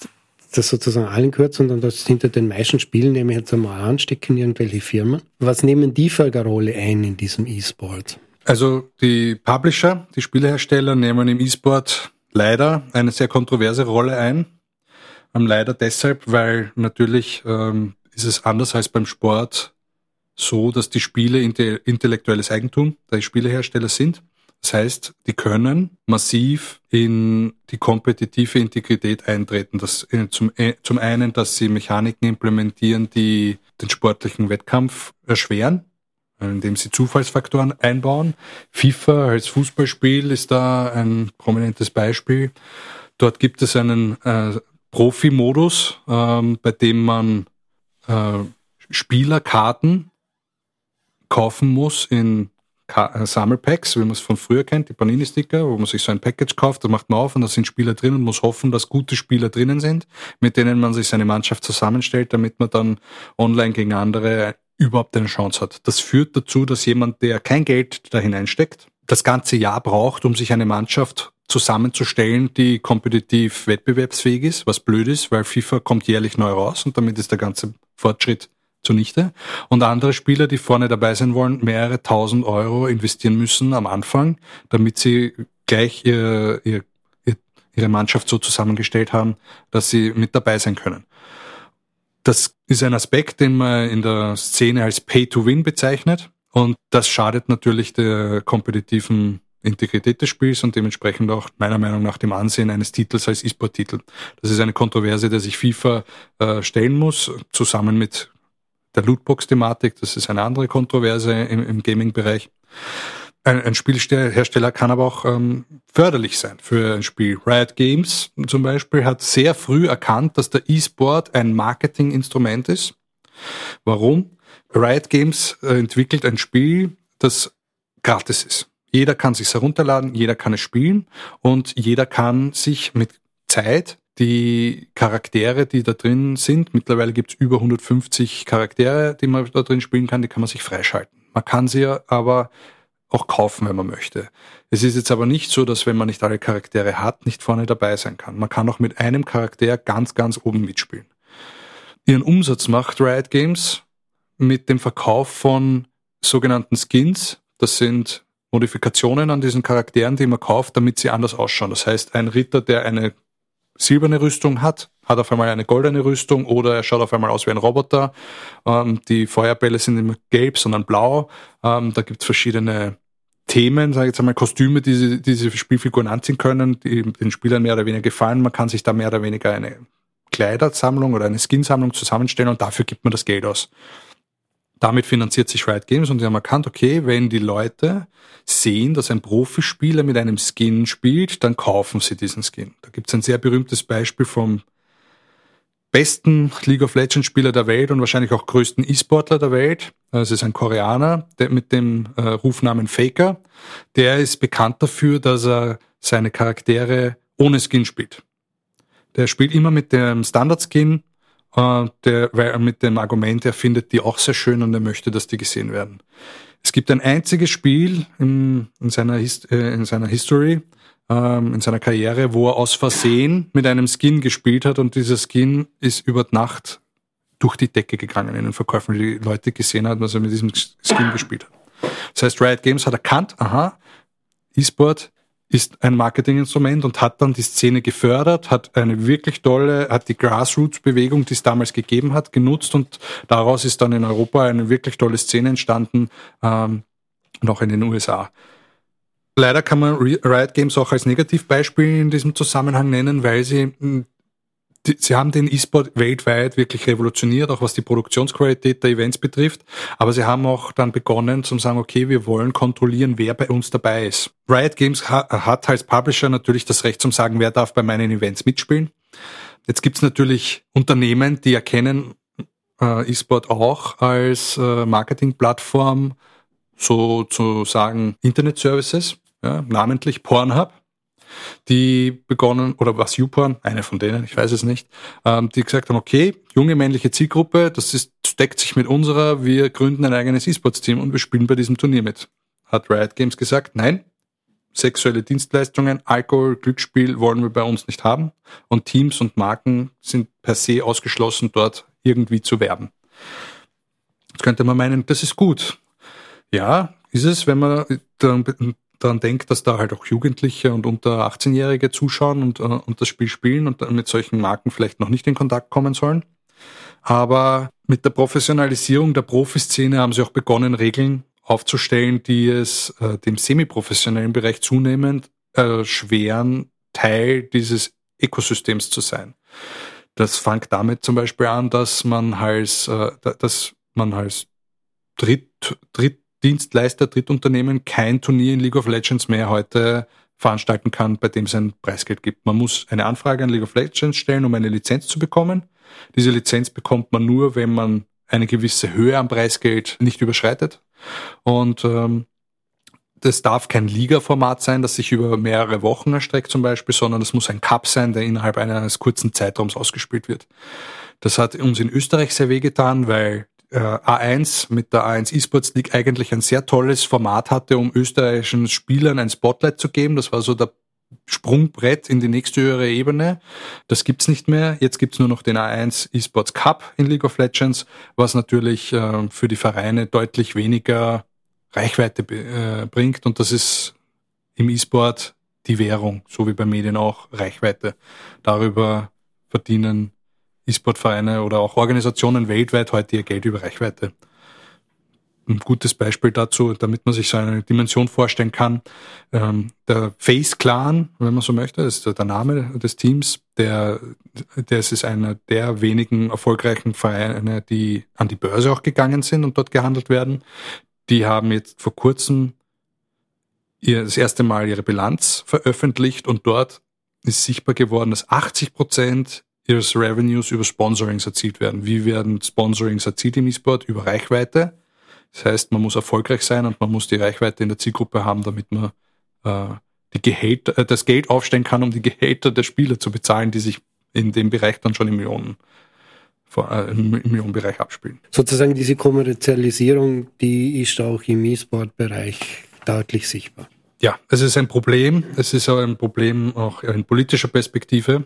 das sozusagen allen gehört, sondern das hinter den meisten Spielen, nehme ich jetzt einmal an, stecken irgendwelche Firmen. Was nehmen die für eine Rolle ein in diesem E-Sport? Also die Publisher, die Spielehersteller nehmen im E-Sport leider eine sehr kontroverse Rolle ein. Ähm, leider deshalb, weil natürlich ähm, ist es anders als beim Sport so, dass die Spiele intellektuelles Eigentum der Spielehersteller sind Das heißt, die können massiv in die kompetitive Integrität eintreten. Das äh, zum, äh, zum einen, dass sie Mechaniken implementieren, die den sportlichen Wettkampf erschweren, indem sie Zufallsfaktoren einbauen. FIFA als Fußballspiel ist da ein prominentes Beispiel. Dort gibt es einen äh, Profi-Modus, ähm, bei dem man äh, Spielerkarten kaufen muss in äh, Sammelpacks, wie man es von früher kennt, die Panini-Sticker, wo man sich so ein Package kauft, das macht man auf und da sind Spieler drin und muss hoffen, dass gute Spieler drinnen sind, mit denen man sich seine Mannschaft zusammenstellt, damit man dann online gegen andere überhaupt eine Chance hat. Das führt dazu, dass jemand, der kein Geld da hineinsteckt, das ganze Jahr braucht, um sich eine Mannschaft zusammenzustellen, die kompetitiv wettbewerbsfähig ist, was blöd ist, weil FIFA kommt jährlich neu raus und damit ist der ganze Fortschritt zunichte. Und andere Spieler, die vorne dabei sein wollen, mehrere tausend Euro investieren müssen am Anfang, damit sie gleich ihr, ihr, ihre Mannschaft so zusammengestellt haben, dass sie mit dabei sein können. Das ist ein Aspekt, den man in der Szene als Pay-to-Win bezeichnet. Und das schadet natürlich der kompetitiven Integrität des Spiels und dementsprechend auch meiner Meinung nach dem Ansehen eines Titels als E-Sport-Titel. Das ist eine Kontroverse, der sich FIFA äh, stellen muss, zusammen mit der Lootbox-Thematik. Das ist eine andere Kontroverse im, im Gaming-Bereich. Ein, ein Spielhersteller kann aber auch ähm, förderlich sein für ein Spiel. Riot Games zum Beispiel hat sehr früh erkannt, dass der E-Sport ein Marketinginstrument ist. Warum? Riot Games äh, entwickelt ein Spiel, das gratis ist. Jeder kann sich herunterladen, jeder kann es spielen und jeder kann sich mit Zeit die Charaktere, die da drin sind, mittlerweile gibt es über 150 Charaktere, die man da drin spielen kann, die kann man sich freischalten. Man kann sie aber auch kaufen, wenn man möchte. Es ist jetzt aber nicht so, dass wenn man nicht alle Charaktere hat, nicht vorne dabei sein kann. Man kann auch mit einem Charakter ganz, ganz oben mitspielen. Ihren Umsatz macht Riot Games mit dem Verkauf von sogenannten Skins. Das sind Modifikationen an diesen Charakteren, die man kauft, damit sie anders ausschauen. Das heißt, ein Ritter, der eine silberne Rüstung hat, hat auf einmal eine goldene Rüstung oder er schaut auf einmal aus wie ein Roboter. Ähm, die Feuerbälle sind nicht mehr gelb, sondern blau. Ähm, da gibt es verschiedene Themen, sage ich jetzt einmal, Kostüme, die sie, diese Spielfiguren anziehen können, die den Spielern mehr oder weniger gefallen. Man kann sich da mehr oder weniger eine Kleidersammlung oder eine Skinsammlung zusammenstellen und dafür gibt man das Geld aus damit finanziert sich Riot Games und sie haben erkannt, okay, wenn die Leute sehen, dass ein Profispieler mit einem Skin spielt, dann kaufen sie diesen Skin. Da gibt es ein sehr berühmtes Beispiel vom besten League of Legends Spieler der Welt und wahrscheinlich auch größten E-Sportler der Welt. Es ist ein Koreaner der mit dem äh, Rufnamen Faker. Der ist bekannt dafür, dass er seine Charaktere ohne Skin spielt. Der spielt immer mit dem Standard-Skin äh, der, weil mit dem Argument, er findet die auch sehr schön und er möchte, dass die gesehen werden. Es gibt ein einziges Spiel in, in, seiner, Hist äh, in seiner History, ähm, in seiner Karriere, wo er aus Versehen mit einem Skin gespielt hat und dieser Skin ist über Nacht durch die Decke gegangen in den Verkäufen, die Leute gesehen haben, was er mit diesem Skin gespielt hat. Das heißt, Riot Games hat erkannt, aha, E-Sport ist ein Marketinginstrument und hat dann die Szene gefördert, hat eine wirklich tolle, hat die Grassroots-Bewegung, die es damals gegeben hat, genutzt und daraus ist dann in Europa eine wirklich tolle Szene entstanden, ähm, noch in den USA. Leider kann man Riot Games auch als Negativbeispiel in diesem Zusammenhang nennen, weil sie hm, die, sie haben den E-Sport weltweit wirklich revolutioniert, auch was die Produktionsqualität der Events betrifft. Aber sie haben auch dann begonnen zu sagen, okay, wir wollen kontrollieren, wer bei uns dabei ist. Riot Games ha hat als Publisher natürlich das Recht zum sagen, wer darf bei meinen Events mitspielen. Jetzt gibt's natürlich Unternehmen, die erkennen äh, E-Sport auch als äh, Marketingplattform, sozusagen Internet-Services, ja, namentlich Pornhub die begonnen, oder was YouPorn, eine von denen, ich weiß es nicht, ähm, die gesagt haben, okay, junge männliche Zielgruppe, das ist, deckt sich mit unserer, wir gründen ein eigenes E-Sports-Team und wir spielen bei diesem Turnier mit. Hat Riot Games gesagt, nein, sexuelle Dienstleistungen, Alkohol, Glücksspiel wollen wir bei uns nicht haben und Teams und Marken sind per se ausgeschlossen, dort irgendwie zu werben. Jetzt könnte man meinen, das ist gut. Ja, ist es, wenn man daran denkt, dass da halt auch Jugendliche und unter 18-Jährige zuschauen und, äh, und das Spiel spielen und mit solchen Marken vielleicht noch nicht in Kontakt kommen sollen. Aber mit der Professionalisierung der Profiszene haben sie auch begonnen, Regeln aufzustellen, die es äh, dem semiprofessionellen Bereich zunehmend erschweren, Teil dieses Ökosystems zu sein. Das fängt damit zum Beispiel an, dass man als, äh, dass man als Dritt, Drittdienstleister, Drittunternehmen kein Turnier in League of Legends mehr heute veranstalten kann, bei dem es ein Preisgeld gibt. Man muss eine Anfrage an League of Legends stellen, um eine Lizenz zu bekommen. Diese Lizenz bekommt man nur, wenn man eine gewisse Höhe am Preisgeld nicht überschreitet. Und ähm, das darf kein Liga-Format sein, das sich über mehrere Wochen erstreckt zum Beispiel, sondern es muss ein Cup sein, der innerhalb eines kurzen Zeitraums ausgespielt wird. Das hat uns in Österreich sehr wehgetan, weil äh, A1 mit der A1 eSports League eigentlich ein sehr tolles Format hatte, um österreichischen Spielern ein Spotlight zu geben. Das war so der Sprungbrett in die nächste höhere Ebene. Das gibt's nicht mehr. Jetzt gibt's nur noch den A1 eSports Cup in League of Legends, was natürlich äh, für die Vereine deutlich weniger Reichweite äh, bringt. Und das ist im E-Sport die Währung, so wie bei Medien auch Reichweite. Darüber verdienen E-Sport-Vereine oder auch Organisationen weltweit heute ihr Geld über Reichweite. Ein gutes Beispiel dazu, damit man sich so eine Dimension vorstellen kann. Ähm, der Face Clan, wenn man so möchte, das ist der Name des Teams, der, der ist einer der wenigen erfolgreichen Vereine, die an die Börse auch gegangen sind und dort gehandelt werden. Die haben jetzt vor kurzem ihr, das erste Mal ihre Bilanz veröffentlicht und dort ist sichtbar geworden, dass 80 Prozent ihres Revenues über Sponsorings erzielt werden. Wie werden Sponsorings erzielt im E-Sport? Über Reichweite. Das heißt, man muss erfolgreich sein und man muss die Reichweite in der Zielgruppe haben, damit man äh, die Gehälter, äh, das Geld aufstellen kann, um die Gehälter der Spieler zu bezahlen, die sich in dem Bereich dann schon in Millionen äh, im Millionenbereich abspielen. Sozusagen diese Kommerzialisierung, die ist auch im E-Sport-Bereich deutlich sichtbar. Ja, es ist ein Problem. Es ist auch ein Problem auch in politischer Perspektive,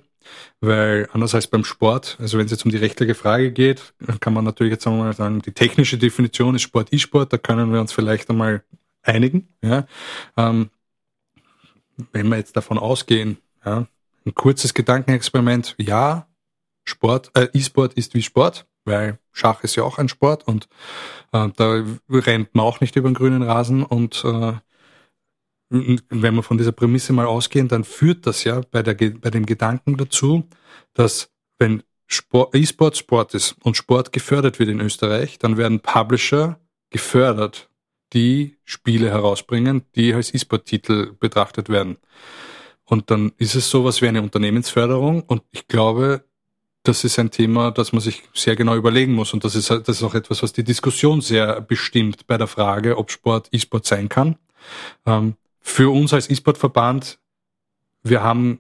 weil anders als beim Sport, also wenn es jetzt um die rechtliche Frage geht, kann man natürlich jetzt einmal sagen, die technische Definition ist Sport E-Sport, da können wir uns vielleicht einmal einigen. Ja. Ähm, wenn wir jetzt davon ausgehen, ja, ein kurzes Gedankenexperiment, ja, Sport, äh, E-Sport ist wie Sport, weil Schach ist ja auch ein Sport und äh, da rennt man auch nicht über den grünen Rasen und äh, wenn wir von dieser Prämisse mal ausgehen, dann führt das ja bei, der, bei dem Gedanken dazu, dass wenn E-Sport Sport ist und Sport gefördert wird in Österreich, dann werden Publisher gefördert, die Spiele herausbringen, die als E-Sport-Titel betrachtet werden. Und dann ist es sowas wie eine Unternehmensförderung und ich glaube, das ist ein Thema, das man sich sehr genau überlegen muss. Und das ist, das ist auch etwas, was die Diskussion sehr bestimmt bei der Frage, ob Sport E-Sport sein kann. Ähm, für uns als E-Sport-Verband, wir haben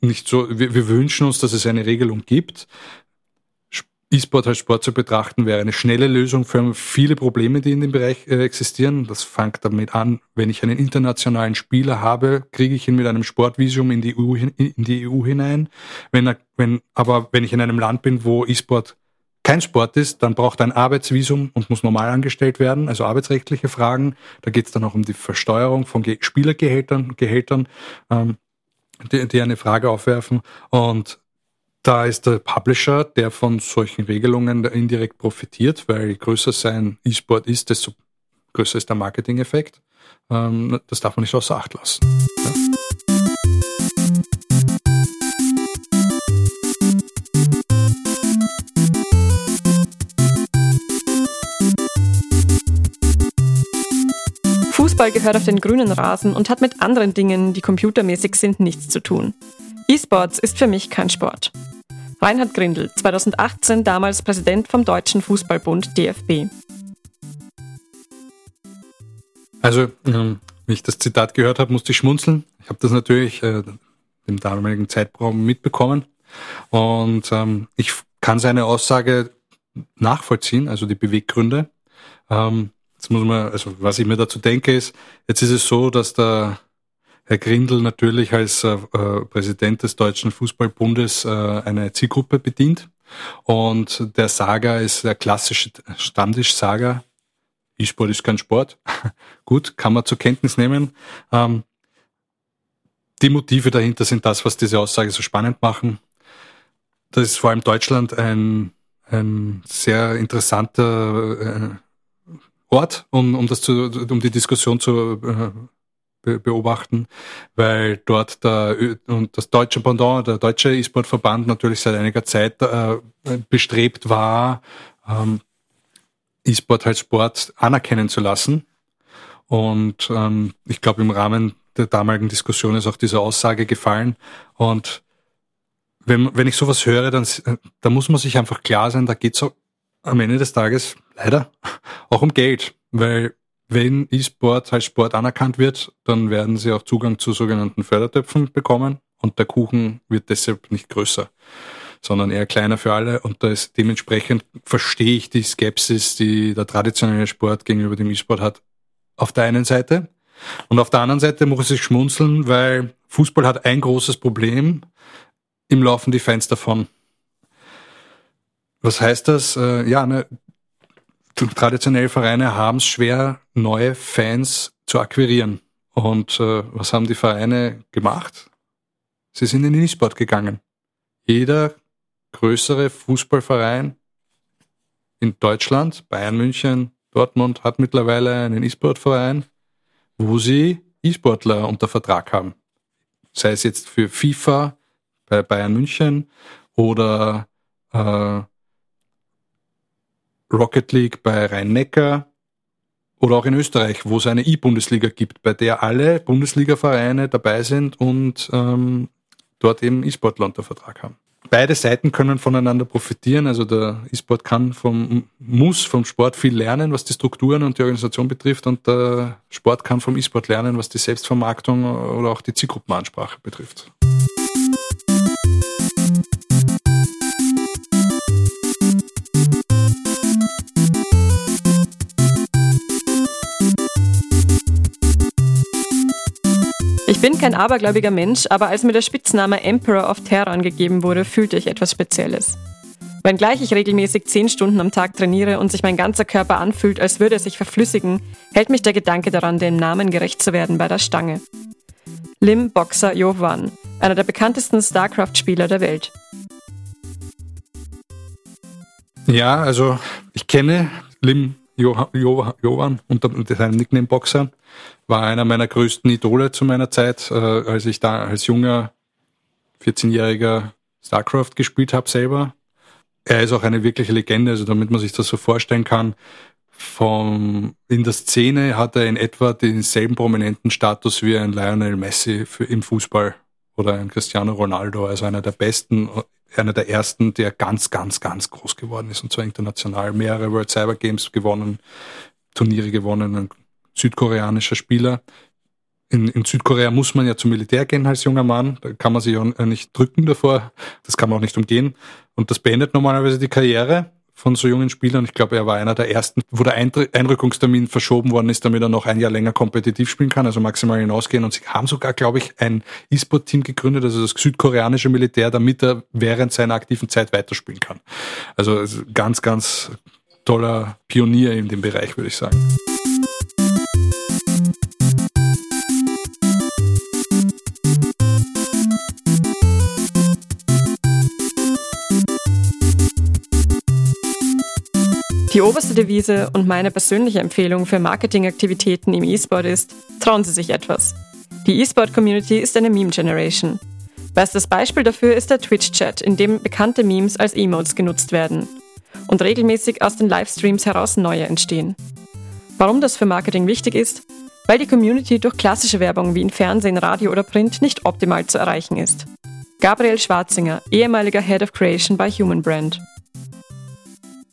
nicht so, wir, wir wünschen uns, dass es eine Regelung gibt. E-Sport als Sport zu betrachten, wäre eine schnelle Lösung für viele Probleme, die in dem Bereich äh, existieren. Das fängt damit an, wenn ich einen internationalen Spieler habe, kriege ich ihn mit einem Sportvisum in die EU, in die EU hinein. Wenn er, wenn, aber wenn ich in einem Land bin, wo E-Sport kein Sport ist, dann braucht er ein Arbeitsvisum und muss normal angestellt werden, also arbeitsrechtliche Fragen. Da geht es dann auch um die Versteuerung von Spielergehältern, Gehältern, ähm, die, die eine Frage aufwerfen. Und da ist der Publisher, der von solchen Regelungen indirekt profitiert, weil je größer sein E-Sport ist, desto größer ist der Marketing-Effekt. Ähm, das darf man nicht außer Acht lassen. Ja? Fußball gehört auf den grünen Rasen und hat mit anderen Dingen, die computermäßig sind, nichts zu tun. E-Sports ist für mich kein Sport. Reinhard Grindel, 2018 damals Präsident vom Deutschen Fußballbund DFB. Also, ähm, wie ich das Zitat gehört habe, musste ich schmunzeln. Ich habe das natürlich äh, im damaligen Zeitraum mitbekommen. Und ähm, ich kann seine Aussage nachvollziehen, also die Beweggründe. Ähm, jetzt muss man, also was ich mir dazu denke, ist, jetzt ist es so, dass der Herr Grindel natürlich als äh, äh, Präsident des Deutschen Fußballbundes äh, eine Zielgruppe bedient. Und der Saga ist der klassische Stammtisch-Saga. E-Sport ist kein Sport. Gut, kann man zur Kenntnis nehmen. Ähm, die Motive dahinter sind das, was diese Aussage so spannend machen. Das ist vor allem Deutschland ein, ein sehr interessanter äh, Ort, um, um das zu, um die Diskussion zu äh, beobachten, weil dort der, und das deutsche Pendant, der deutsche E-Sport-Verband natürlich seit einiger Zeit äh, bestrebt war, ähm, E-Sport als Sport anerkennen zu lassen. Und ähm, ich glaube, im Rahmen der damaligen Diskussion ist auch diese Aussage gefallen. Und wenn, wenn ich sowas höre, dann, dann muss man sich einfach klar sein, da geht es am Ende des Tages leider auch um Geld. Weil wenn E-Sport als Sport anerkannt wird, dann werden sie auch Zugang zu sogenannten Fördertöpfen bekommen und der Kuchen wird deshalb nicht größer, sondern eher kleiner für alle und da ist dementsprechend verstehe ich die Skepsis, die der traditionelle Sport gegenüber dem E-Sport hat, auf der einen Seite. Und auf der anderen Seite muss ich schmunzeln, weil Fußball hat ein großes Problem. Im laufen die Fans davon. Was heißt das? Äh, ja, ne, traditionelle Vereine haben es schwer, neue Fans zu akquirieren. Und äh, was haben die Vereine gemacht? Sie sind in den E-Sport gegangen. Jeder größere Fußballverein in Deutschland, Bayern München, Dortmund hat mittlerweile einen E-Sport-Verein, wo sie E-Sportler unter Vertrag haben. Sei es jetzt für FIFA bei Bayern München oder äh, Rocket League bei Rhein-Neckar oder auch in Österreich, wo es eine E-Bundesliga gibt, bei der alle Bundesliga-Vereine dabei sind und ähm, dort eben E-Sportler unter Vertrag haben beide Seiten können voneinander profitieren. Also der E-Sport kann vom, muss vom Sport viel lernen, was die Strukturen und die Organisation betrifft und der Sport kann vom E-Sport lernen, was die Selbstvermarktung oder auch die Zielgruppenansprache betrifft. Bin kein abergläubiger Mensch, aber als mir der Spitzname Emperor of Terror angegeben wurde, fühlte ich etwas Spezielles. Wenngleich ich regelmäßig 10 Stunden am Tag trainiere und sich mein ganzer Körper anfühlt, als würde er sich verflüssigen, hält mich der Gedanke daran, dem Namen gerecht zu werden, bei der Stange. Lim Boxer Jovan, einer der bekanntesten StarCraft-Spieler der Welt. Ja, also ich kenne Lim Jovan unter seinem Nickname Boxer war einer meiner größten Idole zu meiner Zeit, äh, als ich da als junger 14-jähriger StarCraft gespielt habe selber. Er ist auch eine wirkliche Legende, also damit man sich das so vorstellen kann. Vom, in der Szene hat er in etwa denselben prominenten Status wie ein Lionel Messi für, im Fußball oder ein Cristiano Ronaldo, also einer der besten, einer der ersten, der ganz, ganz, ganz groß geworden ist und zwar international. Mehrere World Cyber Games gewonnen, Turniere gewonnen, südkoreanischer Spieler. In, in Südkorea muss man ja zum Militär gehen als junger Mann. Da kann man sich auch nicht drücken davor. Das kann man auch nicht umgehen. Und das beendet normalerweise die Karriere von so jungen Spielern. Ich glaube, er war einer der ersten, wo der Einrückungstermin verschoben worden ist, damit er noch ein Jahr länger kompetitiv spielen kann, also maximal hinausgehen. Und sie haben sogar, glaube ich, ein E-Sport-Team gegründet, also das südkoreanische Militär, damit er während seiner aktiven Zeit weiterspielen kann. Also ganz, ganz toller Pionier in dem Bereich, würde ich sagen. Die oberste Devise und meine persönliche Empfehlung für Marketingaktivitäten im E-Sport ist, trauen Sie sich etwas. Die E-Sport-Community ist eine Meme-Generation. Bestes Beispiel dafür ist der Twitch-Chat, in dem bekannte Memes als Emotes genutzt werden und regelmäßig aus den Livestreams heraus neue entstehen. Warum das für Marketing wichtig ist? Weil die Community durch klassische Werbung wie in Fernsehen, Radio oder Print nicht optimal zu erreichen ist. Gabriel Schwarzinger, ehemaliger Head of Creation bei Human Brand.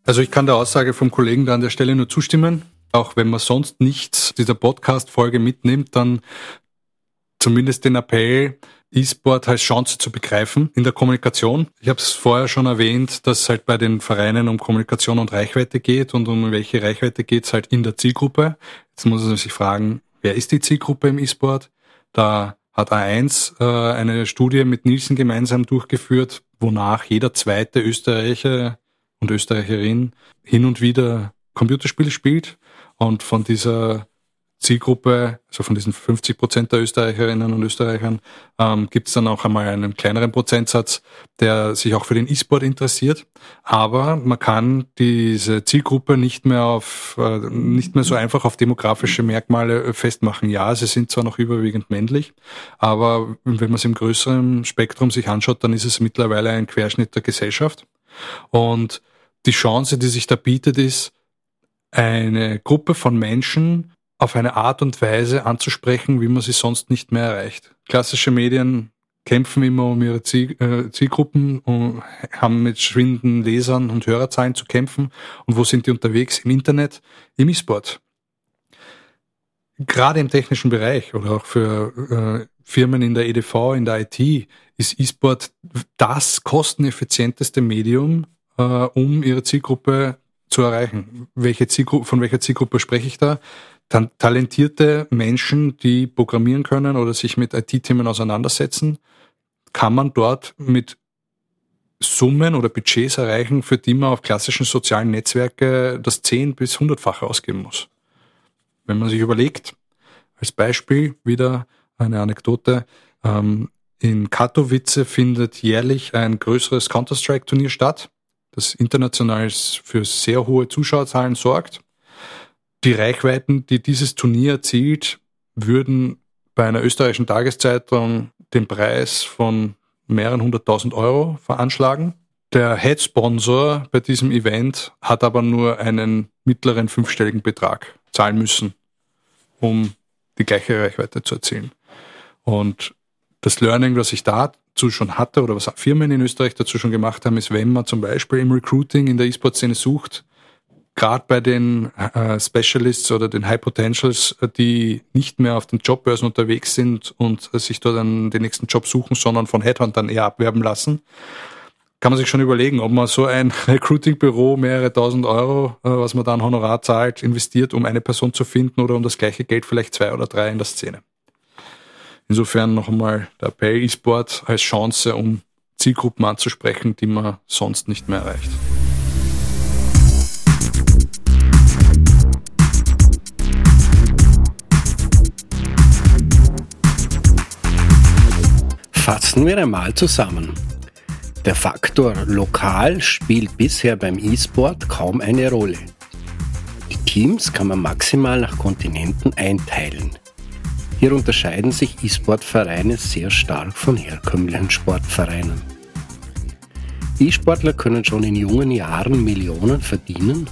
Also ich kann der Aussage vom Kollegen da an der Stelle nur zustimmen. Auch wenn man sonst nichts dieser Podcast-Folge mitnimmt, dann zumindest den Appell, E-Sport als Chance zu begreifen in der Kommunikation. Ich habe es vorher schon erwähnt, dass es halt bei den Vereinen um Kommunikation und Reichweite geht und um welche Reichweite geht es halt in der Zielgruppe. Jetzt muss man sich fragen, wer ist die Zielgruppe im E-Sport? Da hat A1 äh, eine Studie mit Nielsen gemeinsam durchgeführt, wonach jeder zweite Österreicher und Österreicherin hin und wieder Computerspiele spielt. Und von dieser Zielgruppe, also von diesen 50 Prozent der Österreicherinnen und Österreichern, ähm, gibt es dann auch einmal einen kleineren Prozentsatz, der sich auch für den E-Sport interessiert. Aber man kann diese Zielgruppe nicht mehr auf, äh, nicht mehr so einfach auf demografische Merkmale festmachen. Ja, sie sind zwar noch überwiegend männlich, aber wenn man es im größeren Spektrum sich anschaut, dann ist es mittlerweile ein Querschnitt der Gesellschaft. Und die Chance, die sich da bietet, ist, eine Gruppe von Menschen auf eine Art und Weise anzusprechen, wie man sie sonst nicht mehr erreicht. Klassische Medien kämpfen immer um ihre äh, Zielgruppen und haben mit schwinden Lesern und Hörerzahlen zu kämpfen. Und wo sind die unterwegs? Im Internet, im E-Sport. Gerade im technischen Bereich oder auch für äh, Firmen in der EDV, in der IT, ist E-Sport das kosteneffizienteste Medium, äh, um ihre Zielgruppe zu erreichen. Welche Zielgruppe, von welcher Zielgruppe spreche ich da? talentierte Menschen, die programmieren können oder sich mit IT-Themen auseinandersetzen, kann man dort mit Summen oder Budgets erreichen, für die man auf klassischen sozialen Netzwerke das 10 bis 100-fache ausgeben muss. Wenn man sich überlegt, als Beispiel wieder eine Anekdote, ähm, in Katowice findet jährlich ein größeres Counter-Strike-Turnier statt, das international für sehr hohe Zuschauerzahlen sorgt die Reichweiten, die dieses Turnier erzielt, würden bei einer österreichischen Tageszeitung den Preis von mehreren hunderttausend Euro veranschlagen. Der Head-Sponsor bei diesem Event hat aber nur einen mittleren fünfstelligen Betrag zahlen müssen, um die gleiche Reichweite zu erzielen. Und das Learning, was ich dazu schon hatte oder was Firmen in Österreich dazu schon gemacht haben, ist, wenn man zum Beispiel im Recruiting in der E-Sport-Szene sucht, gerade bei den äh, Specialists oder den High Potentials, äh, die nicht mehr auf den Jobbörsen unterwegs sind und äh, sich dort dann den nächsten Job suchen, sondern von Headhuntern eher abwerben lassen, kann man sich schon überlegen, ob man so ein Recruiting-Büro mehrere tausend Euro, äh, was man dann Honorar zahlt, investiert, um eine Person zu finden oder um das gleiche Geld vielleicht zwei oder drei in der Szene. Insofern noch einmal der Appell E-Sport als Chance, um Zielgruppen anzusprechen, die man sonst nicht mehr erreicht. Fassen wir einmal zusammen. Der Faktor lokal spielt bisher beim E-Sport kaum eine Rolle. Die Teams kann man maximal nach Kontinenten einteilen. Hier unterscheiden sich E-Sport-Vereine sehr stark von herkömmlichen Sportvereinen. E-Sportler können schon in jungen Jahren Millionen verdienen.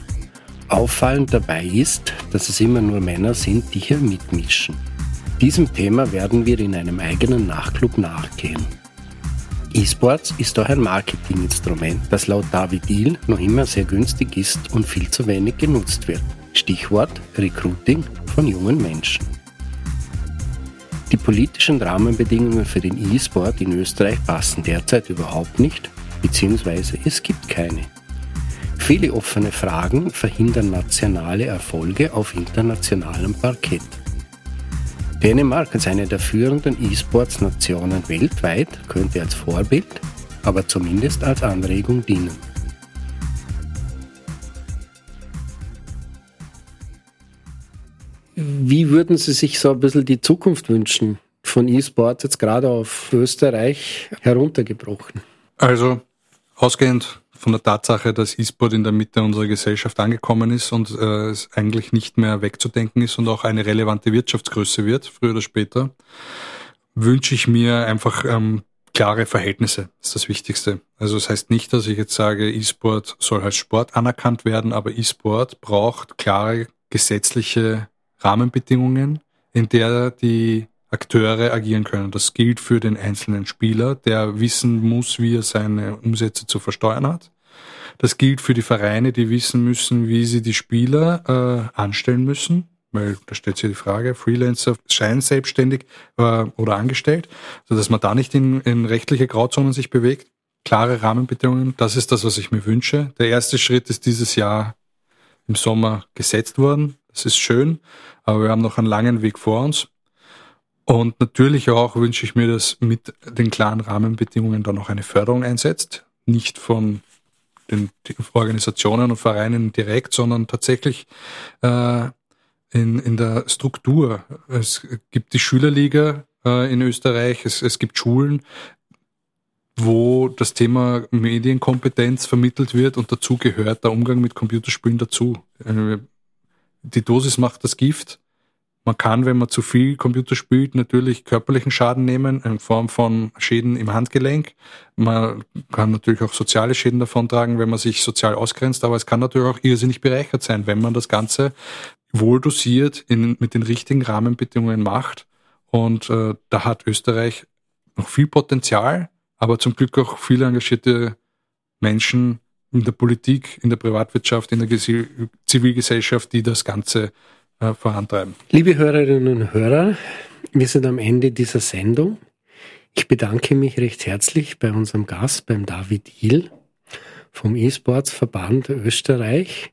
Auffallend dabei ist, dass es immer nur Männer sind, die hier mitmischen. Diesem Thema werden wir in einem eigenen Nachclub nachgehen. E-Sports ist auch ein Marketinginstrument, das laut David Deal noch immer sehr günstig ist und viel zu wenig genutzt wird. Stichwort Recruiting von jungen Menschen. Die politischen Rahmenbedingungen für den E-Sport in Österreich passen derzeit überhaupt nicht, beziehungsweise es gibt keine. Viele offene Fragen verhindern nationale Erfolge auf internationalem Parkett. Dänemark als eine der führenden E-Sports-Nationen weltweit könnte als Vorbild, aber zumindest als Anregung dienen. Wie würden Sie sich so ein bisschen die Zukunft wünschen von E-Sports jetzt gerade auf Österreich heruntergebrochen? Also ausgehend von der Tatsache, dass E-Sport in der Mitte unserer Gesellschaft angekommen ist und äh, es eigentlich nicht mehr wegzudenken ist und auch eine relevante Wirtschaftsgröße wird, früher oder später, wünsche ich mir einfach ähm, klare Verhältnisse. Ist das Wichtigste. Also das heißt nicht, dass ich jetzt sage, E-Sport soll als Sport anerkannt werden, aber E-Sport braucht klare gesetzliche Rahmenbedingungen, in der die Akteure agieren können. Das gilt für den einzelnen Spieler, der wissen muss, wie er seine Umsätze zu versteuern hat. Das gilt für die Vereine, die wissen müssen, wie sie die Spieler äh, anstellen müssen, weil da stellt sich die Frage, Freelancer, scheinselbstständig äh, oder angestellt, so dass man da nicht in, in rechtliche Grauzonen sich bewegt. Klare Rahmenbedingungen, das ist das, was ich mir wünsche. Der erste Schritt ist dieses Jahr im Sommer gesetzt worden. Das ist schön, aber wir haben noch einen langen Weg vor uns. Und natürlich auch wünsche ich mir, dass mit den klaren Rahmenbedingungen dann auch eine Förderung einsetzt. Nicht von den Organisationen und Vereinen direkt, sondern tatsächlich äh, in, in der Struktur. Es gibt die Schülerliga äh, in Österreich, es, es gibt Schulen, wo das Thema Medienkompetenz vermittelt wird und dazu gehört der Umgang mit Computerspielen dazu. Äh, die Dosis macht das Gift. Man kann, wenn man zu viel Computer spielt, natürlich körperlichen Schaden nehmen in Form von Schäden im Handgelenk. Man kann natürlich auch soziale Schäden davontragen, wenn man sich sozial ausgrenzt, aber es kann natürlich auch irrsinnig bereichert sein, wenn man das Ganze wohl dosiert in, mit den richtigen Rahmenbedingungen macht. Und äh, da hat Österreich noch viel Potenzial, aber zum Glück auch viele engagierte Menschen in der Politik, in der Privatwirtschaft, in der Zivilgesellschaft, die das Ganze äh, vorantreiben. Liebe Hörerinnen und Hörer, wir sind am Ende dieser Sendung. Ich bedanke mich recht herzlich bei unserem Gast, beim David Hill vom E-Sports-Verband Österreich,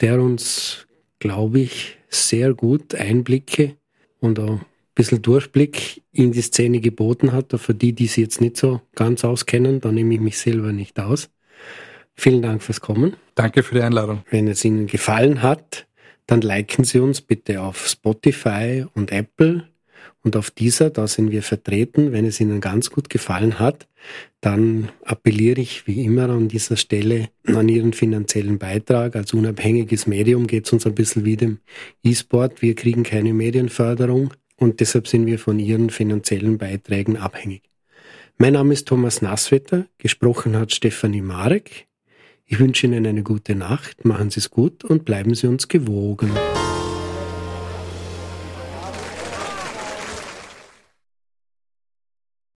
der uns, glaube ich, sehr gut Einblicke und auch ein bisschen Durchblick in die Szene geboten hat. Für die, die sie jetzt nicht so ganz auskennen, da nehme ich mich selber nicht aus. Vielen Dank fürs Kommen. Danke für die Einladung. Wenn es Ihnen gefallen hat, dann liken Sie uns bitte auf Spotify und Apple und auf dieser, da sind wir vertreten. Wenn es Ihnen ganz gut gefallen hat, dann appelliere ich wie immer an dieser Stelle an Ihren finanziellen Beitrag. Als unabhängiges Medium geht es uns ein bisschen wie dem E-Sport. Wir kriegen keine Medienförderung und deshalb sind wir von Ihren finanziellen Beiträgen abhängig. Mein Name ist Thomas Nasswetter, gesprochen hat Stefanie Marek. Ich wünsche Ihnen eine gute Nacht, machen Sie es gut und bleiben Sie uns gewogen.